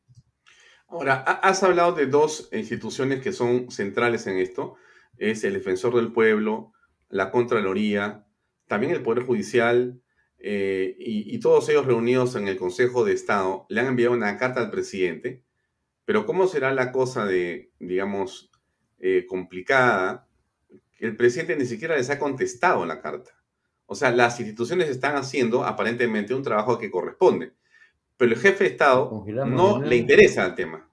Speaker 1: Ahora, has hablado de dos instituciones que son centrales en esto. Es el defensor del pueblo la Contraloría, también el Poder Judicial eh, y, todos ellos reunidos en el Consejo de Estado le han enviado una carta al presidente, pero ¿cómo será la cosa de, digamos, eh, complicada? El presidente ni siquiera les ha contestado la carta. O sea, las instituciones están haciendo aparentemente un trabajo que corresponde, pero el jefe de Estado no le interesa el tema,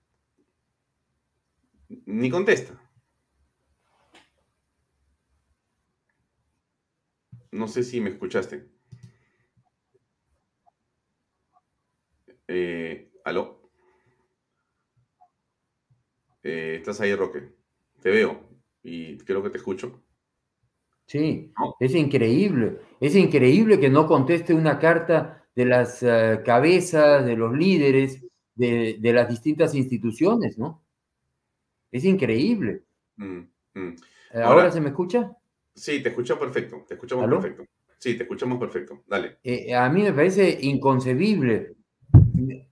Speaker 1: ni contesta. No sé si me escuchaste. Eh, ¿Aló? Eh, ¿Estás ahí, Roque? Te veo y creo que te escucho.
Speaker 4: Sí, es increíble. Es increíble que no conteste una carta de las eh, cabezas, de los líderes de, las distintas instituciones, ¿no? Es increíble. Mm, mm. ¿Ahora se me escucha?
Speaker 1: Sí, te escucho perfecto, te escuchamos perfecto. Sí, te escuchamos perfecto. Dale.
Speaker 4: Eh, a mí me parece inconcebible,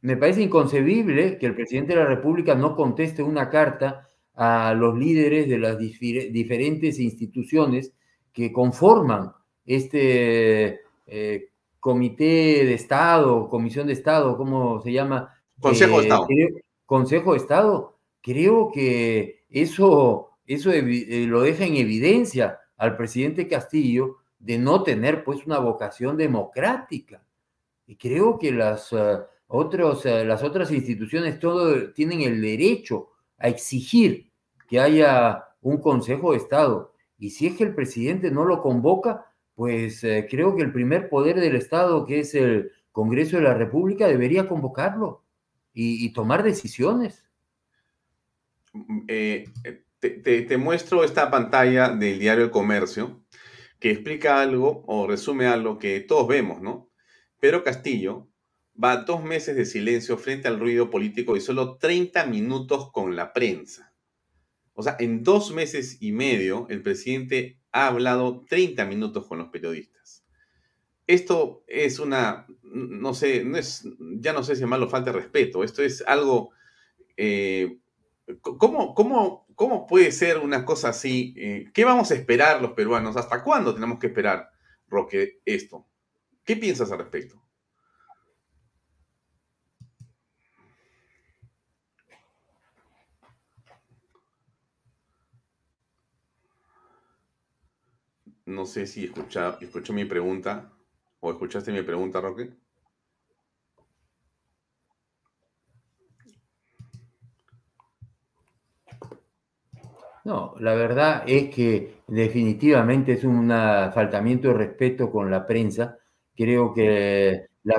Speaker 4: me parece inconcebible que el presidente de la República no conteste una carta a los líderes de las diferentes instituciones que conforman este eh, comité de Estado, comisión de Estado, ¿cómo se llama?
Speaker 1: Consejo de eh, Estado.
Speaker 4: Consejo de Estado. Creo que eso, eso lo deja en evidencia al presidente Castillo de no tener pues una vocación democrática. Y creo que las, eh, otros, eh, las otras instituciones todo, tienen el derecho a exigir que haya un Consejo de Estado. Y si es que el presidente no lo convoca, pues eh, creo que el primer poder del Estado, que es el Congreso de la República, debería convocarlo y, tomar decisiones.
Speaker 1: Mm, te, muestro esta pantalla del diario El Comercio que explica algo o resume algo que todos vemos, ¿no? Pero Castillo va dos meses de silencio frente al ruido político y solo 30 minutos con la prensa. O sea, en dos meses y medio el presidente ha hablado 30 minutos con los periodistas. Esto es una, no sé, no es, ya no sé si llamarlo falta respeto, esto es algo eh, ¿cómo, cómo, cómo puede ser una cosa así? Eh, ¿Qué vamos a esperar los peruanos? ¿Hasta cuándo tenemos que esperar, Roque, esto? ¿Qué piensas al respecto? No sé si escucha, escuchó mi pregunta o escuchaste mi pregunta, Roque.
Speaker 4: No, la verdad es que definitivamente es un faltamiento de respeto con la prensa. Creo que, la,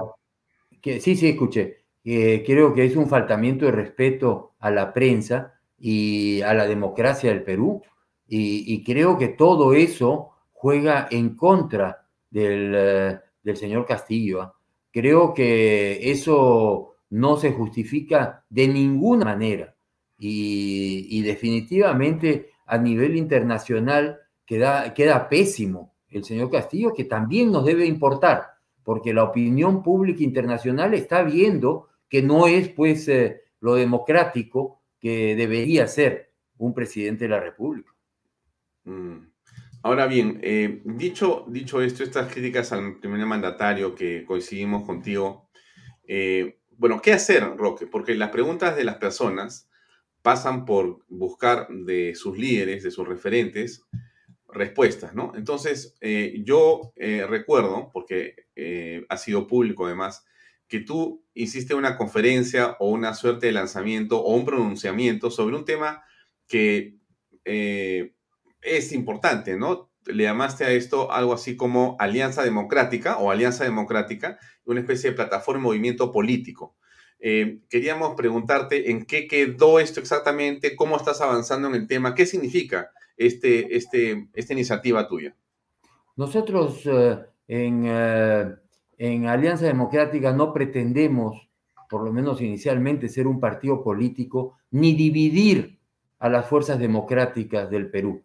Speaker 4: que sí, sí, escuché. creo que es un faltamiento de respeto a la prensa y a la democracia del Perú. Y, creo que todo eso juega en contra del, del señor Castillo. ¿ah? Creo que eso no se justifica de ninguna manera y, definitivamente a nivel internacional queda, queda pésimo el señor Castillo, que también nos debe importar, porque la opinión pública internacional está viendo que no es pues eh, lo democrático que debería ser un presidente de la República.
Speaker 1: Mm. Ahora bien, eh, dicho, dicho esto, estas críticas al primer mandatario que coincidimos contigo, eh, bueno, ¿qué hacer, Roque? Porque las preguntas de las personas pasan por buscar de sus líderes, de sus referentes, respuestas, ¿no? Entonces, eh, yo eh, recuerdo, porque eh, ha sido público además, que tú hiciste una conferencia o una suerte de lanzamiento o un pronunciamiento sobre un tema que es importante, ¿no? Le llamaste a esto algo así como Alianza Democrática o Alianza Democrática, una especie de plataforma movimiento político. Eh, queríamos preguntarte en qué quedó esto exactamente, cómo estás avanzando en el tema, qué significa este, este, esta iniciativa tuya.
Speaker 4: Nosotros eh, eh, en Alianza Democrática no pretendemos, por lo menos inicialmente, ser un partido político ni dividir a las fuerzas democráticas del Perú.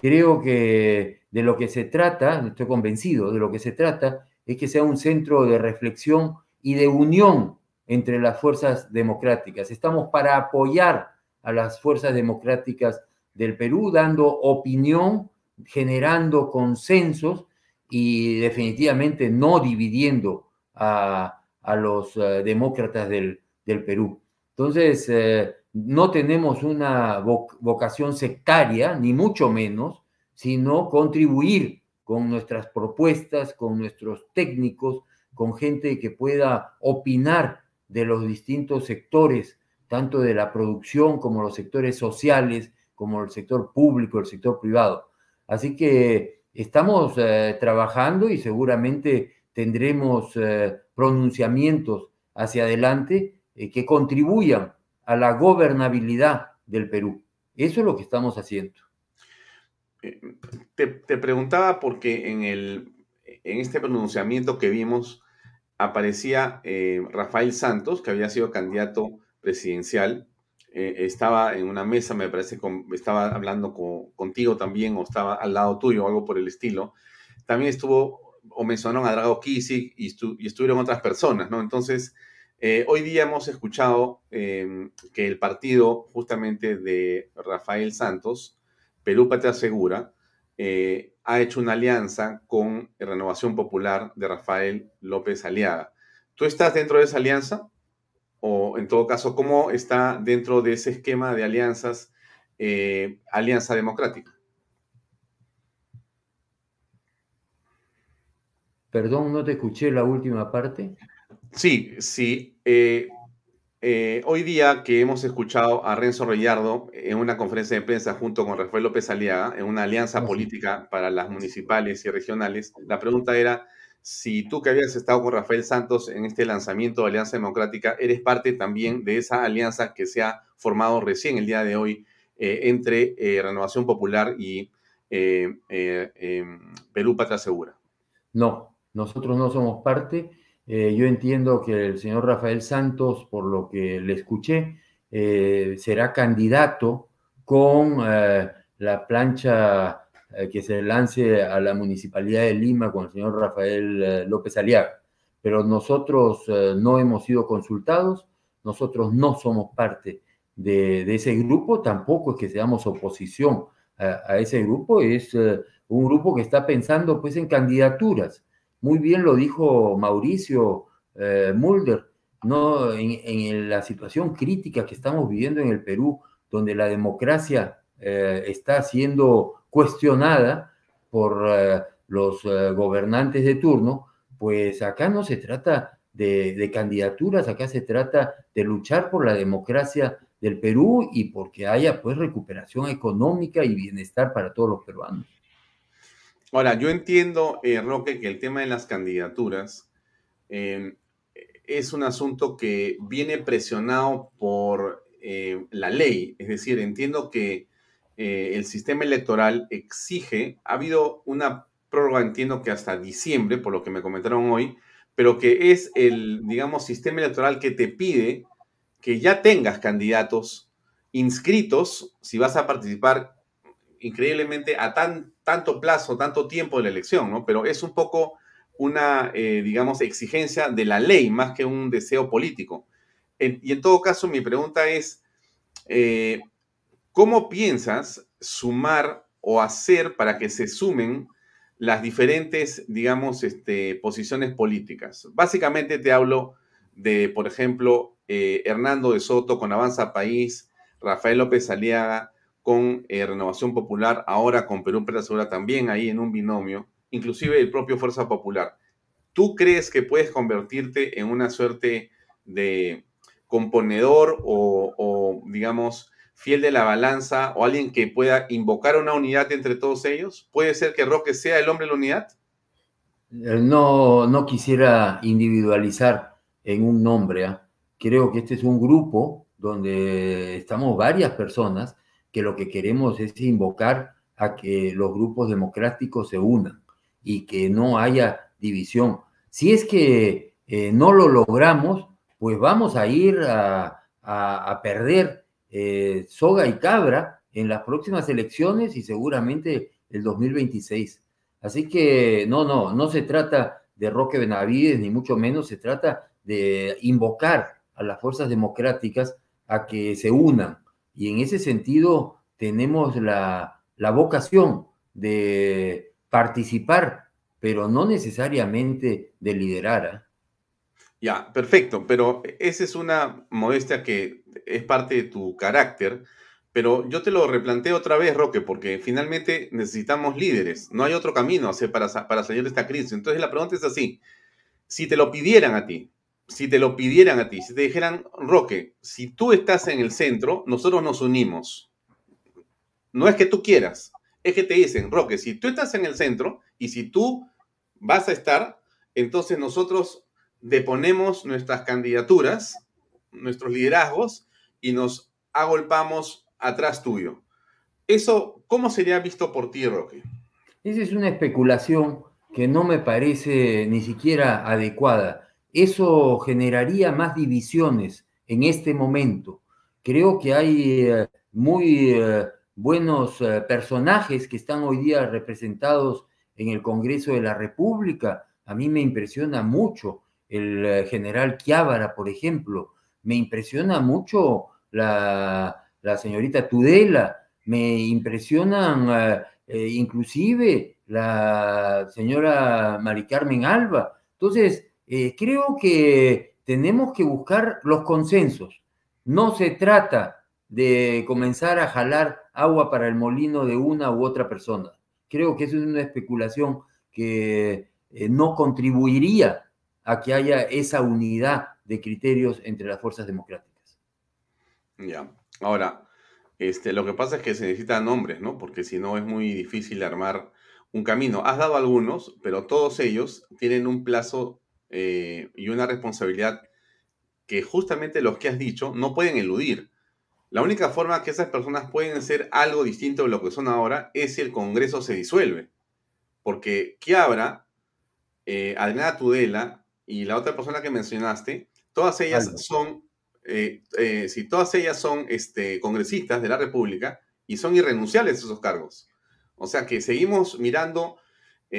Speaker 4: Creo que de lo que se trata, estoy convencido, de lo que se trata es que sea un centro de reflexión y de unión entre las fuerzas democráticas. Estamos para apoyar a las fuerzas democráticas del Perú, dando opinión, generando consensos y definitivamente no dividiendo a, los eh, demócratas del, Perú. Entonces, eh, no tenemos una vocación sectaria, ni mucho menos, sino contribuir con nuestras propuestas, con nuestros técnicos, con gente que pueda opinar de los distintos sectores, tanto de la producción como los sectores sociales, como el sector público, el sector privado. Así que estamos eh, trabajando y seguramente tendremos eh, pronunciamientos hacia adelante eh, que contribuyan a la gobernabilidad del Perú. Eso es lo que estamos haciendo.
Speaker 1: Te, te preguntaba porque en, el, en este pronunciamiento que vimos, aparecía eh, Rafael Santos, que había sido candidato presidencial. Eh, estaba en una mesa, me parece, estaba hablando contigo también, o estaba al lado tuyo, algo por el estilo. También estuvo, o mencionaron a Drago Kisik y, estuvieron otras personas, ¿no? Entonces, eh, hoy día hemos escuchado em, que el partido justamente de Rafael Santos, Perú Patria Segura, ha hecho una alianza con Renovación Popular de Rafael López Aliaga. ¿Tú estás dentro de esa alianza? O en todo caso, ¿cómo está dentro de ese esquema de alianzas eh, Alianza Democrática?
Speaker 4: Perdón, no te escuché la última parte.
Speaker 1: Sí, sí. Eh, eh, hoy día que hemos escuchado a Renzo Reyardo en una conferencia de prensa junto con Rafael López Aliaga, en una alianza política para las municipales y regionales, la pregunta era si tú que habías estado con Rafael Santos en este lanzamiento de Alianza Democrática, eres parte también de esa alianza que se ha formado recién el día de hoy eh, entre eh, Renovación Popular y Perú Patria Segura.
Speaker 4: No, nosotros no somos parte. Eh, yo entiendo que el señor Rafael Santos, por lo que le escuché, eh, será candidato con eh, la plancha que se lance a la Municipalidad de Lima con el señor Rafael López Aliaga. Pero nosotros no hemos sido consultados, nosotros no somos parte de, ese grupo, tampoco es que seamos oposición a, ese grupo, es un grupo que está pensando pues en candidaturas. Muy bien lo dijo Mauricio eh, Mulder, ¿no? En, la situación crítica que estamos viviendo en el Perú, donde la democracia eh, está siendo cuestionada por los gobernantes de turno, pues acá no se trata de, candidaturas, acá se trata de luchar por la democracia del Perú y porque haya pues recuperación económica y bienestar para todos los peruanos.
Speaker 1: Ahora, yo entiendo, eh, Roque, que el tema de las candidaturas em, es un asunto que viene presionado por eh, la ley. Es decir, entiendo que eh, el sistema electoral exige, ha habido una prórroga, entiendo que hasta diciembre, por lo que me comentaron hoy, pero que es el, digamos, sistema electoral que te pide que ya tengas candidatos inscritos si vas a participar increíblemente a tan, tanto plazo, tanto tiempo de la elección, ¿no? Pero es un poco una, eh, digamos, exigencia de la ley más que un deseo político. y en todo caso, mi pregunta es, eh, ¿cómo piensas sumar o hacer para que se sumen las diferentes, digamos, este, posiciones políticas. Básicamente te hablo de, por ejemplo, eh, Hernando de Soto con Avanza País, Rafael López Aliaga con eh, Renovación Popular, ahora con Perú Empresa Segura también ahí en un binomio, inclusive el propio Fuerza Popular. ¿Tú crees que puedes convertirte en una suerte de componedor o, o digamos, fiel de la balanza o alguien que pueda invocar una unidad entre todos ellos? ¿Puede ser que Roque sea el hombre de la unidad?
Speaker 4: Eh, no, no quisiera individualizar en un nombre. ¿ah? Creo que este es un grupo donde estamos varias personas que lo que queremos es invocar a que los grupos democráticos se unan y que no haya división. Si es que eh, no lo logramos, pues vamos a ir a, perder eh, soga y cabra en las próximas elecciones y seguramente el 2026. Así que no, no, no se trata de Roque Benavides, ni mucho menos se trata de invocar a las fuerzas democráticas a que se unan. Y en ese sentido tenemos la, la vocación de participar, pero no necesariamente de liderar. ¿ah?
Speaker 1: Ya, perfecto, pero esa es una modestia que es parte de tu carácter, pero yo te lo replanteo otra vez, Roque, porque finalmente necesitamos líderes, no hay otro camino para, para salir de esta crisis. Entonces la pregunta es así, si te lo pidieran a ti, si te lo pidieran a ti, si te dijeran, Roque, si tú estás en el centro, nosotros nos unimos. No es que tú quieras, es que te dicen, Roque, si tú estás en el centro y si tú vas a estar, entonces nosotros deponemos nuestras candidaturas, nuestros liderazgos y nos agolpamos atrás tuyo. Eso, ¿cómo sería visto por ti, Roque?
Speaker 4: Esa es una especulación que no me parece ni siquiera adecuada. Eso generaría más divisiones en este momento. Creo que hay eh, muy eh, buenos eh, personajes que están hoy día representados en el Congreso de la República. A mí me impresiona mucho el general Chiávara, por ejemplo. Me impresiona mucho la, señorita Tudela, me impresionan inclusive la señora Mari Carmen Alba. Entonces, creo que tenemos que buscar los consensos. No se trata de comenzar a jalar agua para el molino de una u otra persona. Creo que eso es una especulación que no contribuiría a que haya esa unidad de criterios entre las fuerzas democráticas.
Speaker 1: Ya, ahora, este, lo que pasa es que se necesitan nombres, ¿no? Porque si no es muy difícil armar un camino. Has dado algunos, pero todos ellos tienen un plazo eh, y una responsabilidad que justamente los que has dicho no pueden eludir. La única forma que esas personas pueden ser algo distinto de lo que son ahora es si el Congreso se disuelve. Porque Quiabra, eh, Adriana Tudela y la otra persona que mencionaste, todas ellas son, eh, eh, si todas ellas son este, congresistas de la República y son irrenunciables esos cargos. O sea que seguimos mirando,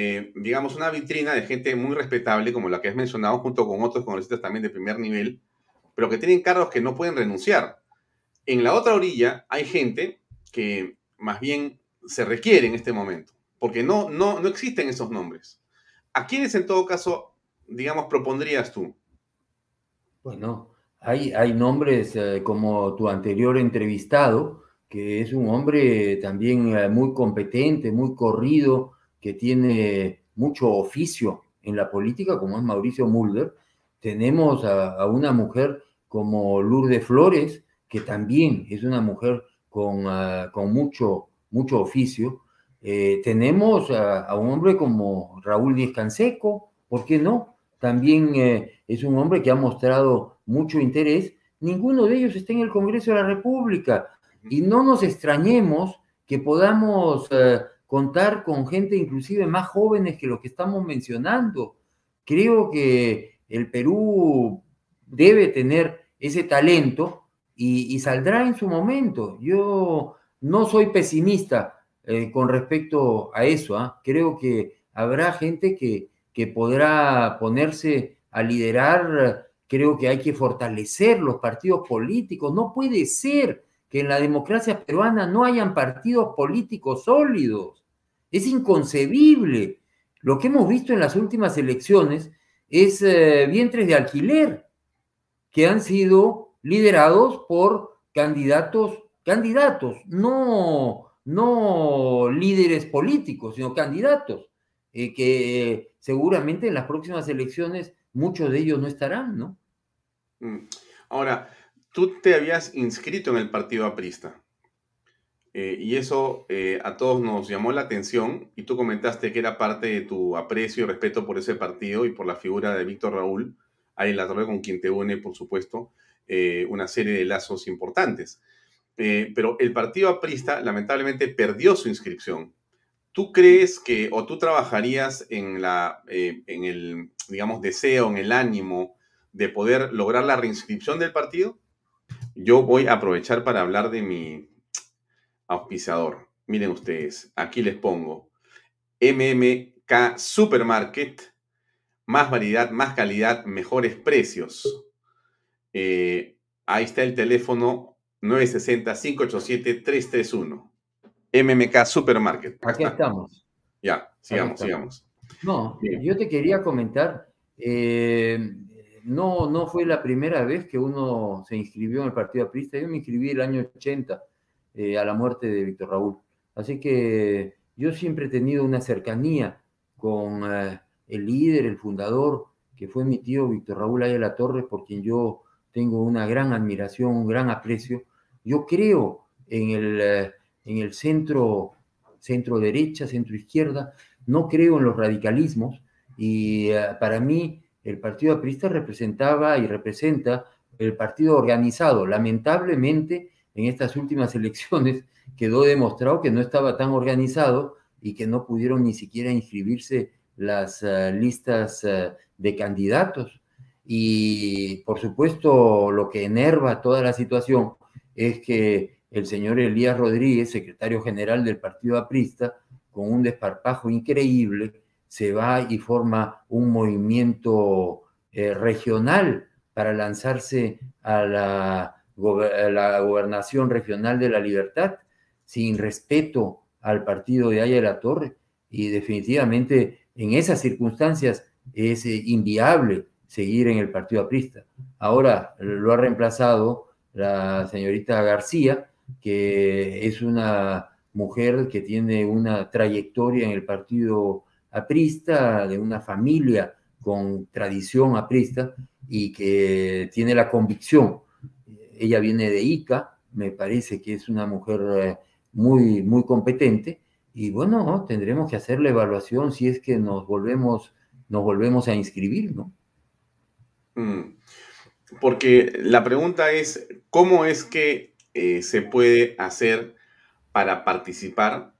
Speaker 1: eh, digamos, una vitrina de gente muy respetable, como la que has mencionado, junto con otros congresistas también de primer nivel, pero que tienen cargos que no pueden renunciar. En la otra orilla hay gente que más bien se requiere en este momento, porque no, no, no existen esos nombres. ¿A quiénes en todo caso, digamos, propondrías tú?
Speaker 4: Bueno, hay, hay nombres eh, como tu anterior entrevistado, que es un hombre también eh, muy competente, muy corrido, que tiene mucho oficio en la política, como es Mauricio Mulder. Tenemos a, una mujer como Lourdes Flores, que también es una mujer con, ah, con mucho, mucho oficio. Eh, tenemos a, un hombre como Raúl Díez Canseco, ¿por qué no? También eh, es un hombre que ha mostrado mucho interés. Ninguno de ellos está en el Congreso de la República. Y no nos extrañemos que podamos eh, contar con gente inclusive más jóvenes que lo que estamos mencionando. Creo que el Perú debe tener ese talento y, saldrá en su momento. Yo no soy pesimista eh, con respecto a eso. ¿ah? Creo que habrá gente que, que podrá ponerse a liderar. Creo que hay que fortalecer los partidos políticos. No puede ser que en la democracia peruana no hayan partidos políticos sólidos. Es inconcebible. Lo que hemos visto en las últimas elecciones es eh, vientres de alquiler que han sido liderados por candidatos, candidatos, no, no líderes políticos, sino candidatos, eh, que seguramente en las próximas elecciones muchos de ellos no estarán, ¿no?
Speaker 1: Mm. Ahora, tú te habías inscrito en el partido aprista. Eh, y eso eh, a todos nos llamó la atención y tú comentaste que era parte de tu aprecio y respeto por ese partido y por la figura de Víctor Raúl, ahí la torre con quien te une, por supuesto, eh, una serie de lazos importantes. pero el partido aprista lamentablemente perdió su inscripción. ¿Tú crees que o tú trabajarías en, la, en el, digamos, deseo, en el ánimo de poder lograr la reinscripción del partido? Yo voy a aprovechar para hablar de mi auspiciador. Miren ustedes, aquí les pongo MMK Supermarket, más variedad, más calidad, mejores precios. Eh, ahí está el teléfono 960-587-331. MMK Supermarket.
Speaker 4: Aquí estamos.
Speaker 1: Ya, sigamos, sigamos.
Speaker 4: No, yo te quería comentar, eh, no, no fue la primera vez que uno se inscribió en el Partido Aprista. Yo me inscribí el año 80 eh, a la muerte de Víctor Raúl. Así que yo siempre he tenido una cercanía con eh, el líder, el fundador, que fue mi tío Víctor Raúl Ayala Torres, por quien yo tengo una gran admiración, un gran aprecio. Yo creo en el, eh, en el centro, centro derecha, centro izquierda, no creo en los radicalismos y para mí el Partido Aprista representaba y representa el partido organizado. Lamentablemente, en estas últimas elecciones quedó demostrado que no estaba tan organizado y que no pudieron ni siquiera inscribirse las eh, listas eh, de candidatos. Y por supuesto, lo que enerva toda la situación es que el señor Elías Rodríguez, secretario general del Partido Aprista, con un desparpajo increíble, se va y forma un movimiento eh, regional para lanzarse a la, gobernación regional de la libertad, sin respeto al partido de Aya la Torre. Y definitivamente en esas circunstancias es eh, inviable seguir en el partido aprista. Ahora lo ha reemplazado la señorita García, que es una mujer que tiene una trayectoria en el partido aprista, de una familia con tradición aprista y que tiene la convicción. Ella viene de Ica, me parece que es una mujer eh, muy, muy competente y bueno, tendremos que hacer la evaluación si es que nos volvemos, nos volvemos a inscribir, ¿no?
Speaker 1: Mm. Porque la pregunta es, ¿cómo es que eh, se puede hacer para participar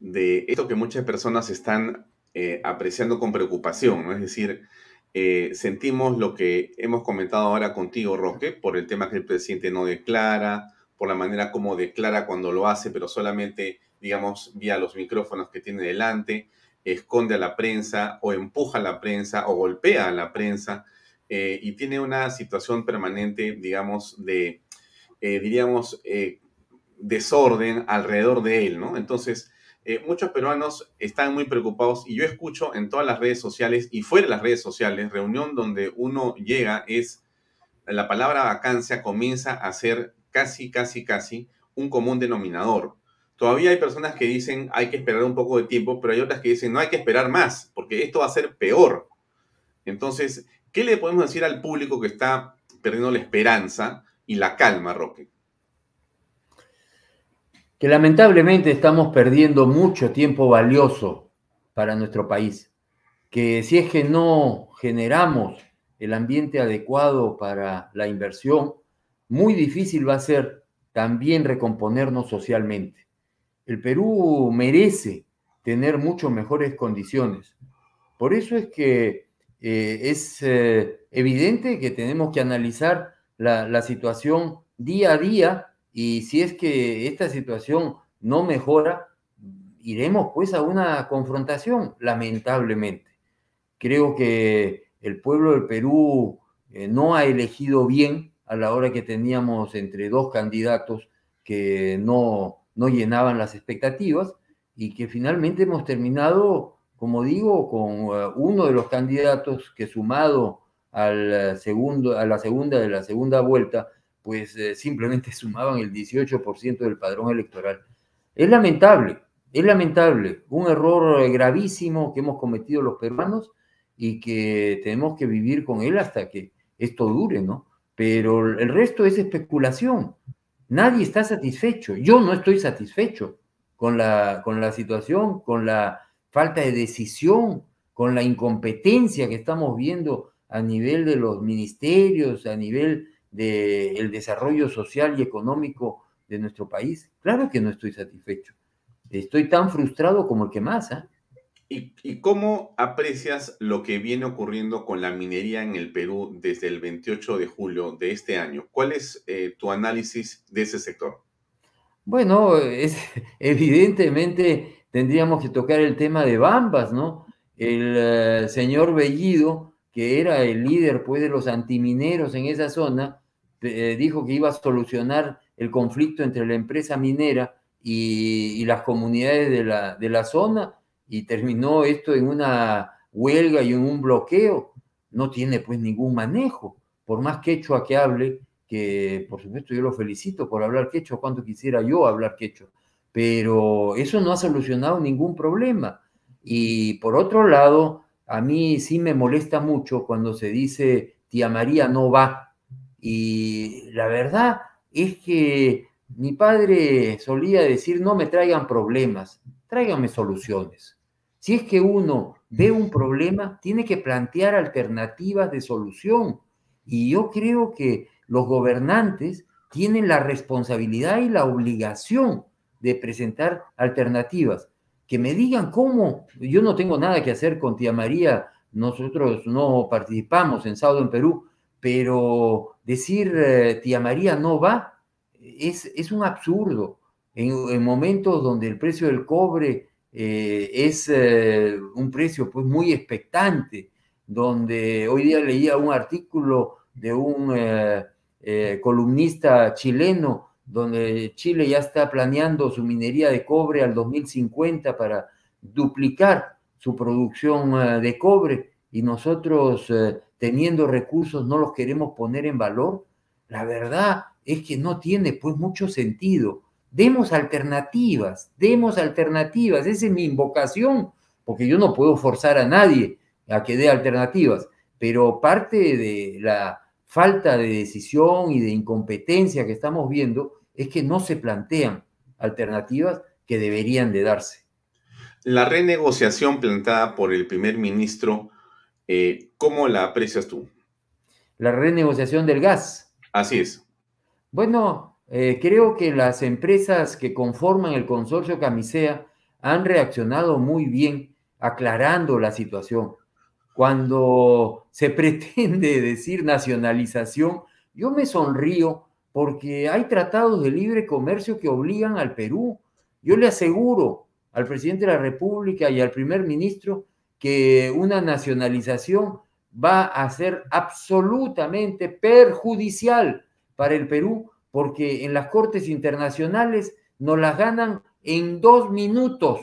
Speaker 1: de esto que muchas personas están eh, apreciando con preocupación, ¿no? Es decir, eh, sentimos lo que hemos comentado ahora contigo, Roque, por el tema que el presidente no declara, por la manera como declara cuando lo hace, pero solamente, digamos, vía los micrófonos que tiene delante, esconde a la prensa o empuja a la prensa o golpea a la prensa eh, y tiene una situación permanente, digamos, de diríamos, desorden alrededor de él, ¿no? Entonces, eh, muchos peruanos están muy preocupados y yo escucho en todas las redes sociales y fuera de las redes sociales, reunión donde uno llega es, la palabra vacancia comienza a ser casi, casi, casi un común denominador. Todavía hay personas que dicen hay que esperar un poco de tiempo, pero hay otras que dicen no hay que esperar más, porque esto va a ser peor. Entonces, ¿qué le podemos decir al público que está perdiendo la esperanza y la calma, Roque?
Speaker 4: Que lamentablemente estamos perdiendo mucho tiempo valioso para nuestro país. Que si es que no generamos el ambiente adecuado para la inversión, muy difícil va a ser también recomponernos socialmente el Perú merece tener mucho mejores condiciones. Por eso es que eh, es eh, evidente que tenemos que analizar la, la, situación día a día y si es que esta situación no mejora, iremos pues a una confrontación, lamentablemente. Creo que el pueblo del Perú eh, no ha elegido bien a la hora que teníamos entre dos candidatos que no no llenaban las expectativas y que finalmente hemos terminado, como digo, con eh, uno de los candidatos que sumado al segundo, a la segunda de la segunda vuelta, pues eh, simplemente sumaban el 18% del padrón electoral. Es lamentable, es lamentable, un error gravísimo que hemos cometido los peruanos y que tenemos que vivir con él hasta que esto dure, ¿no? Pero el resto es especulación. Nadie está satisfecho. Yo no estoy satisfecho con la, con la situación, con la falta de decisión, con la incompetencia que estamos viendo a nivel de los ministerios, a nivel del desarrollo social y económico de nuestro país. Claro que no estoy satisfecho. Estoy tan frustrado como el que más. ¿eh?
Speaker 1: ¿Y, cómo aprecias lo que viene ocurriendo con la minería en el Perú desde el 28 de julio de este año? ¿Cuál es eh, tu análisis de ese sector?
Speaker 4: Bueno, es, evidentemente tendríamos que tocar el tema de Bambas, ¿no? El eh, señor Bellido, que era el líder pues, de los antimineros en esa zona, eh, dijo que iba a solucionar el conflicto entre la empresa minera y, las comunidades de la, de la zona y terminó esto en una huelga y en un bloqueo, no tiene pues ningún manejo. Por más quechua que hable, que por supuesto yo lo felicito por hablar quechua, cuanto quisiera yo hablar quechua, pero eso no ha solucionado ningún problema. Y por otro lado, a mí sí me molesta mucho cuando se dice tía María no va. Y la verdad es que mi padre solía decir no me traigan problemas, tráiganme soluciones. Si es que uno ve un problema, tiene que plantear alternativas de solución. Y yo creo que los gobernantes tienen la responsabilidad y la obligación de presentar alternativas. Que me digan cómo, yo no tengo nada que hacer con tía María, nosotros no participamos en Saudo en Perú, pero decir eh, tía María no va es, es un absurdo. En, en, momentos donde el precio del cobre eh, es eh, un precio pues muy expectante, donde hoy día leía un artículo de un columnista chileno, donde Chile ya está planeando su minería de cobre al 2050 para duplicar su producción de cobre. Y nosotros teniendo recursos no los queremos poner en valor, la verdad es que no tiene pues mucho sentido. Demos alternativas, demos alternativas. Esa es mi invocación, porque yo no puedo forzar a nadie a que dé alternativas, pero parte de la falta de decisión y de incompetencia que estamos viendo es que no se plantean alternativas que deberían de darse.
Speaker 1: La renegociación plantada por el primer ministro, eh, ¿cómo la aprecias tú?
Speaker 4: La renegociación del gas.
Speaker 1: Así es.
Speaker 4: Bueno, eh, creo que las empresas que conforman el consorcio Camisea han reaccionado muy bien aclarando la situación. Cuando se pretende decir nacionalización, yo me sonrío porque hay tratados de libre comercio que obligan al Perú. Yo le aseguro al presidente de la República y al primer ministro que una nacionalización va a ser absolutamente perjudicial para el Perú porque en las cortes internacionales nos las ganan en dos minutos,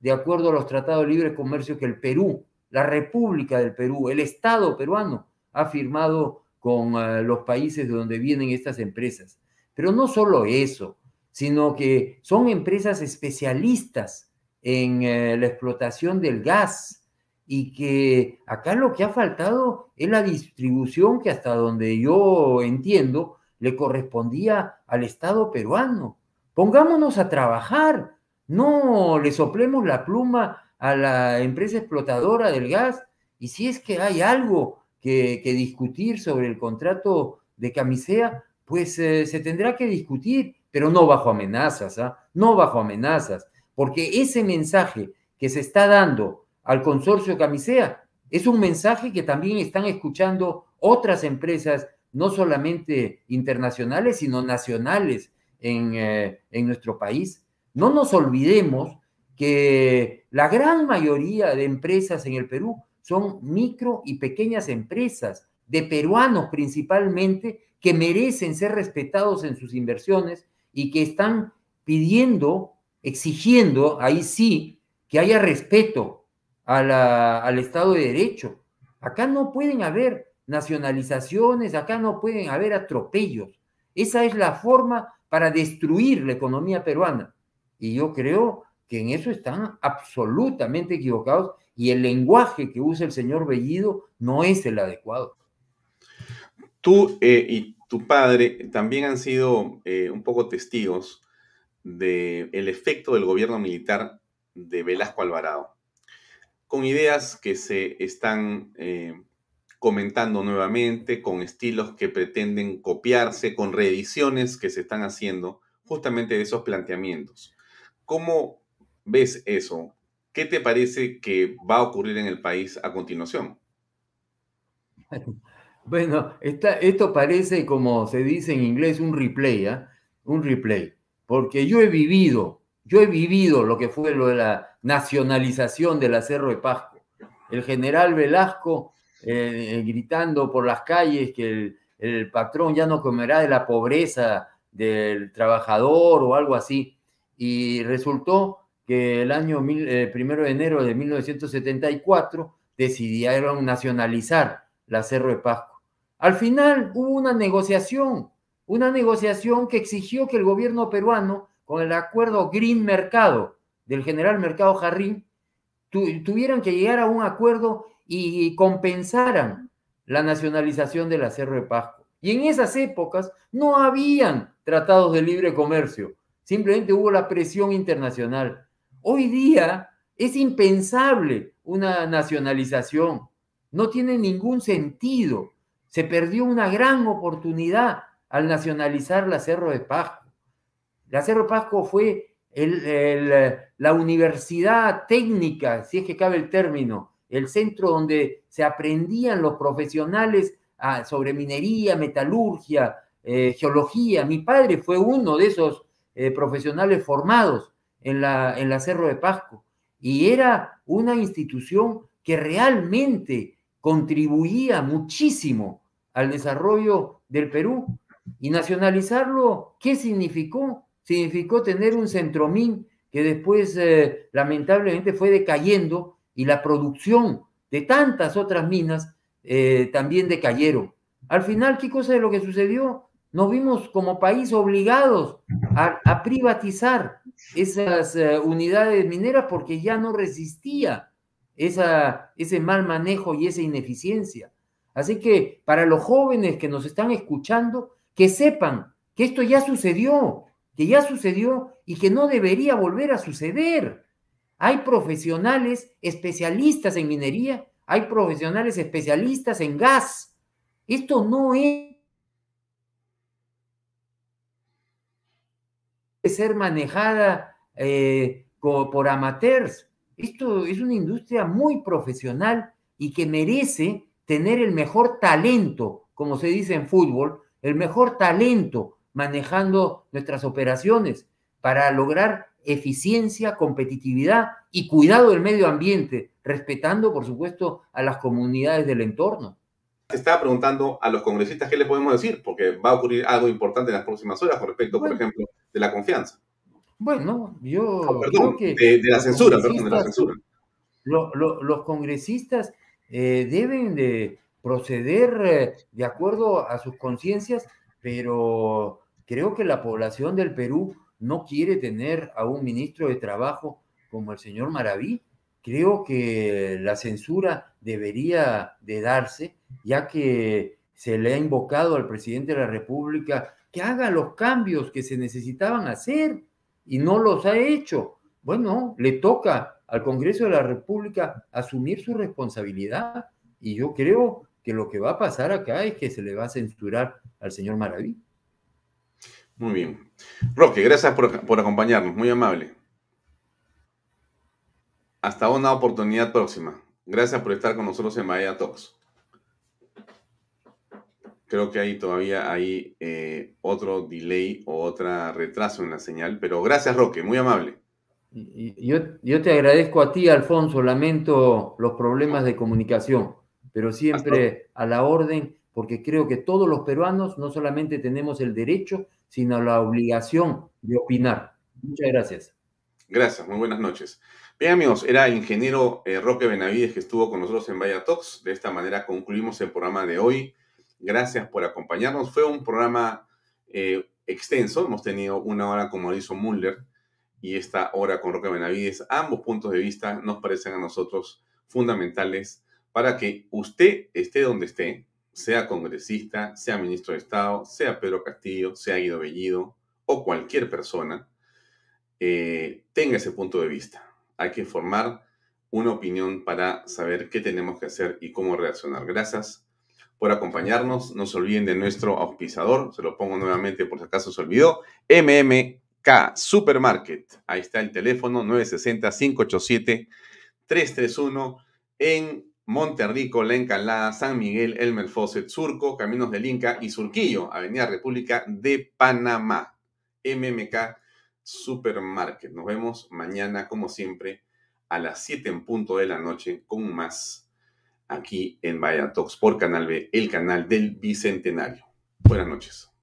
Speaker 4: de acuerdo a los tratados de libre comercio que el Perú, la República del Perú, el Estado peruano ha firmado con uh, los países de donde vienen estas empresas. Pero no solo eso, sino que son empresas especialistas en eh, la explotación del gas y que acá lo que ha faltado es la distribución que hasta donde yo entiendo le correspondía al Estado peruano. Pongámonos a trabajar, no le soplemos la pluma a la empresa explotadora del gas y si es que hay algo que, discutir sobre el contrato de camisea, pues eh, se tendrá que discutir, pero no bajo amenazas, ¿ah? no bajo amenazas, porque ese mensaje que se está dando al consorcio Camisea es un mensaje que también están escuchando otras empresas, no solamente internacionales, sino nacionales en, eh, en nuestro país. No nos olvidemos que la gran mayoría de empresas en el Perú son micro y pequeñas empresas, de peruanos principalmente, que merecen ser respetados en sus inversiones y que están pidiendo exigiendo, ahí sí, que haya respeto al Estado de Derecho. Acá no pueden haber nacionalizaciones, acá no pueden haber atropellos. Esa es la forma para destruir la economía peruana. Y yo creo que en eso están absolutamente equivocados y el lenguaje que usa el señor Bellido no es el adecuado.
Speaker 1: Tú eh, y tu padre también han sido eh, un poco testigos del el efecto del gobierno militar de Velasco Alvarado, con ideas que se están eh, comentando nuevamente, con estilos que pretenden copiarse, con reediciones que se están haciendo justamente de esos planteamientos. ¿Cómo ves eso? ¿Qué te parece que va a ocurrir en el país a continuación?
Speaker 4: Bueno, esto parece, como se dice en inglés, un replay, ¿eh? un replay porque yo he vivido, yo he vivido lo que fue lo de la nacionalización del Cerro de Pasco. El general Velasco eh, eh, gritando por las calles que el, patrón ya no comerá de la pobreza del trabajador o algo así. Y resultó el año eh, primero de enero de 1974 decidieron nacionalizar la Cerro de Pasco. Al final hubo una negociación una negociación que exigió que el gobierno peruano, con el acuerdo Green Mercado del general Mercado Jarrín, tuvieran que llegar a un acuerdo y compensaran la nacionalización del Cerro de Pasco. Y en esas épocas no habían tratados de libre comercio, simplemente hubo la presión internacional. Hoy día es impensable una nacionalización, no tiene ningún sentido, se perdió una gran oportunidad al nacionalizar la Cerro de Pasco. La Cerro de Pasco fue la universidad técnica, si es que cabe el término, el centro donde se aprendían los profesionales ah, sobre minería, metalurgia, eh, geología. Mi padre fue uno de esos eh, profesionales formados en la, en la Cerro de Pasco y era una institución que realmente contribuía muchísimo al desarrollo del Perú y nacionalizarlo, ¿qué significó? Significó tener un centromín que después eh, lamentablemente fue decayendo y la producción de tantas otras minas eh, también decayeron. Al final, ¿qué cosa de lo que sucedió? Nos vimos como país obligados a, privatizar esas eh, unidades mineras porque ya no resistía esa, ese mal manejo y esa ineficiencia. Así que para los jóvenes que nos están escuchando, que sepan que esto ya sucedió, que ya sucedió y que no debería volver a suceder. Hay profesionales especialistas en minería, hay profesionales especialistas en gas. Esto no es ser manejada eh, por amateurs. Esto es una industria muy profesional y que merece tener el mejor talento, como se dice en fútbol, el mejor talento manejando nuestras operaciones para lograr eficiencia, competitividad y cuidado del medio ambiente, respetando, por supuesto, a las comunidades del entorno.
Speaker 1: te estaba preguntando a los congresistas qué le podemos decir, porque va a ocurrir algo importante en las próximas horas con respecto, por ejemplo, de la confianza.
Speaker 4: Bueno, yo
Speaker 1: ah, creo que de, la censura, perdón, de la censura.
Speaker 4: los congresistas eh, deben de proceder eh, de acuerdo a sus conciencias, pero creo que la población del Perú no quiere tener a un ministro de Trabajo como el señor Maraví. Creo que la censura debería de darse, ya que se le ha invocado al presidente de la República que haga los cambios que se necesitaban hacer y no los ha hecho. Bueno, le toca al Congreso de la República asumir su responsabilidad y yo creo que lo que va a pasar acá es que se le va a censurar al señor Maraví.
Speaker 1: Muy bien. Roque, gracias por, acompañarnos, muy amable. Hasta una oportunidad próxima. Gracias por estar con nosotros en Bahía Talks. Creo que hay todavía hay eh, otro delay o otro retraso en la señal, pero gracias Roque, muy amable.
Speaker 4: Yo, yo te agradezco a ti, Alfonso, lamento los problemas de comunicación, pero siempre a la orden, porque creo que todos los peruanos no solamente tenemos el derecho, sino la obligación de opinar. Muchas gracias.
Speaker 1: Gracias, muy buenas noches. Bien amigos, era el ingeniero eh, Roque Benavides que estuvo con nosotros en Vaya Talks. De esta manera concluimos el programa de hoy. Gracias por acompañarnos. Fue un programa eh, extenso. Hemos tenido una hora con Mauricio Muller y esta hora con Roque Benavides. Ambos puntos de vista nos parecen a nosotros fundamentales para que usted esté donde esté, sea congresista, sea ministro de Estado, sea Pedro Castillo, sea Guido Bellido o cualquier persona, eh, tenga ese punto de vista. Hay que formar una opinión para saber qué tenemos que hacer y cómo reaccionar. Gracias por acompañarnos. No se olviden de nuestro auspiciador, se lo pongo nuevamente por si acaso se olvidó, MMK Supermarket. Ahí está el teléfono 960-587-331 en Monterrico, La Encalada, San Miguel, Elmer Fawcett, Surco, Caminos del Inca y Surquillo, Avenida República de Panamá. MMK Supermarket. Nos vemos mañana, como siempre, a las 7 en punto de la noche con más aquí en Vaya Talks por Canal B, el canal del Bicentenario. Buenas noches.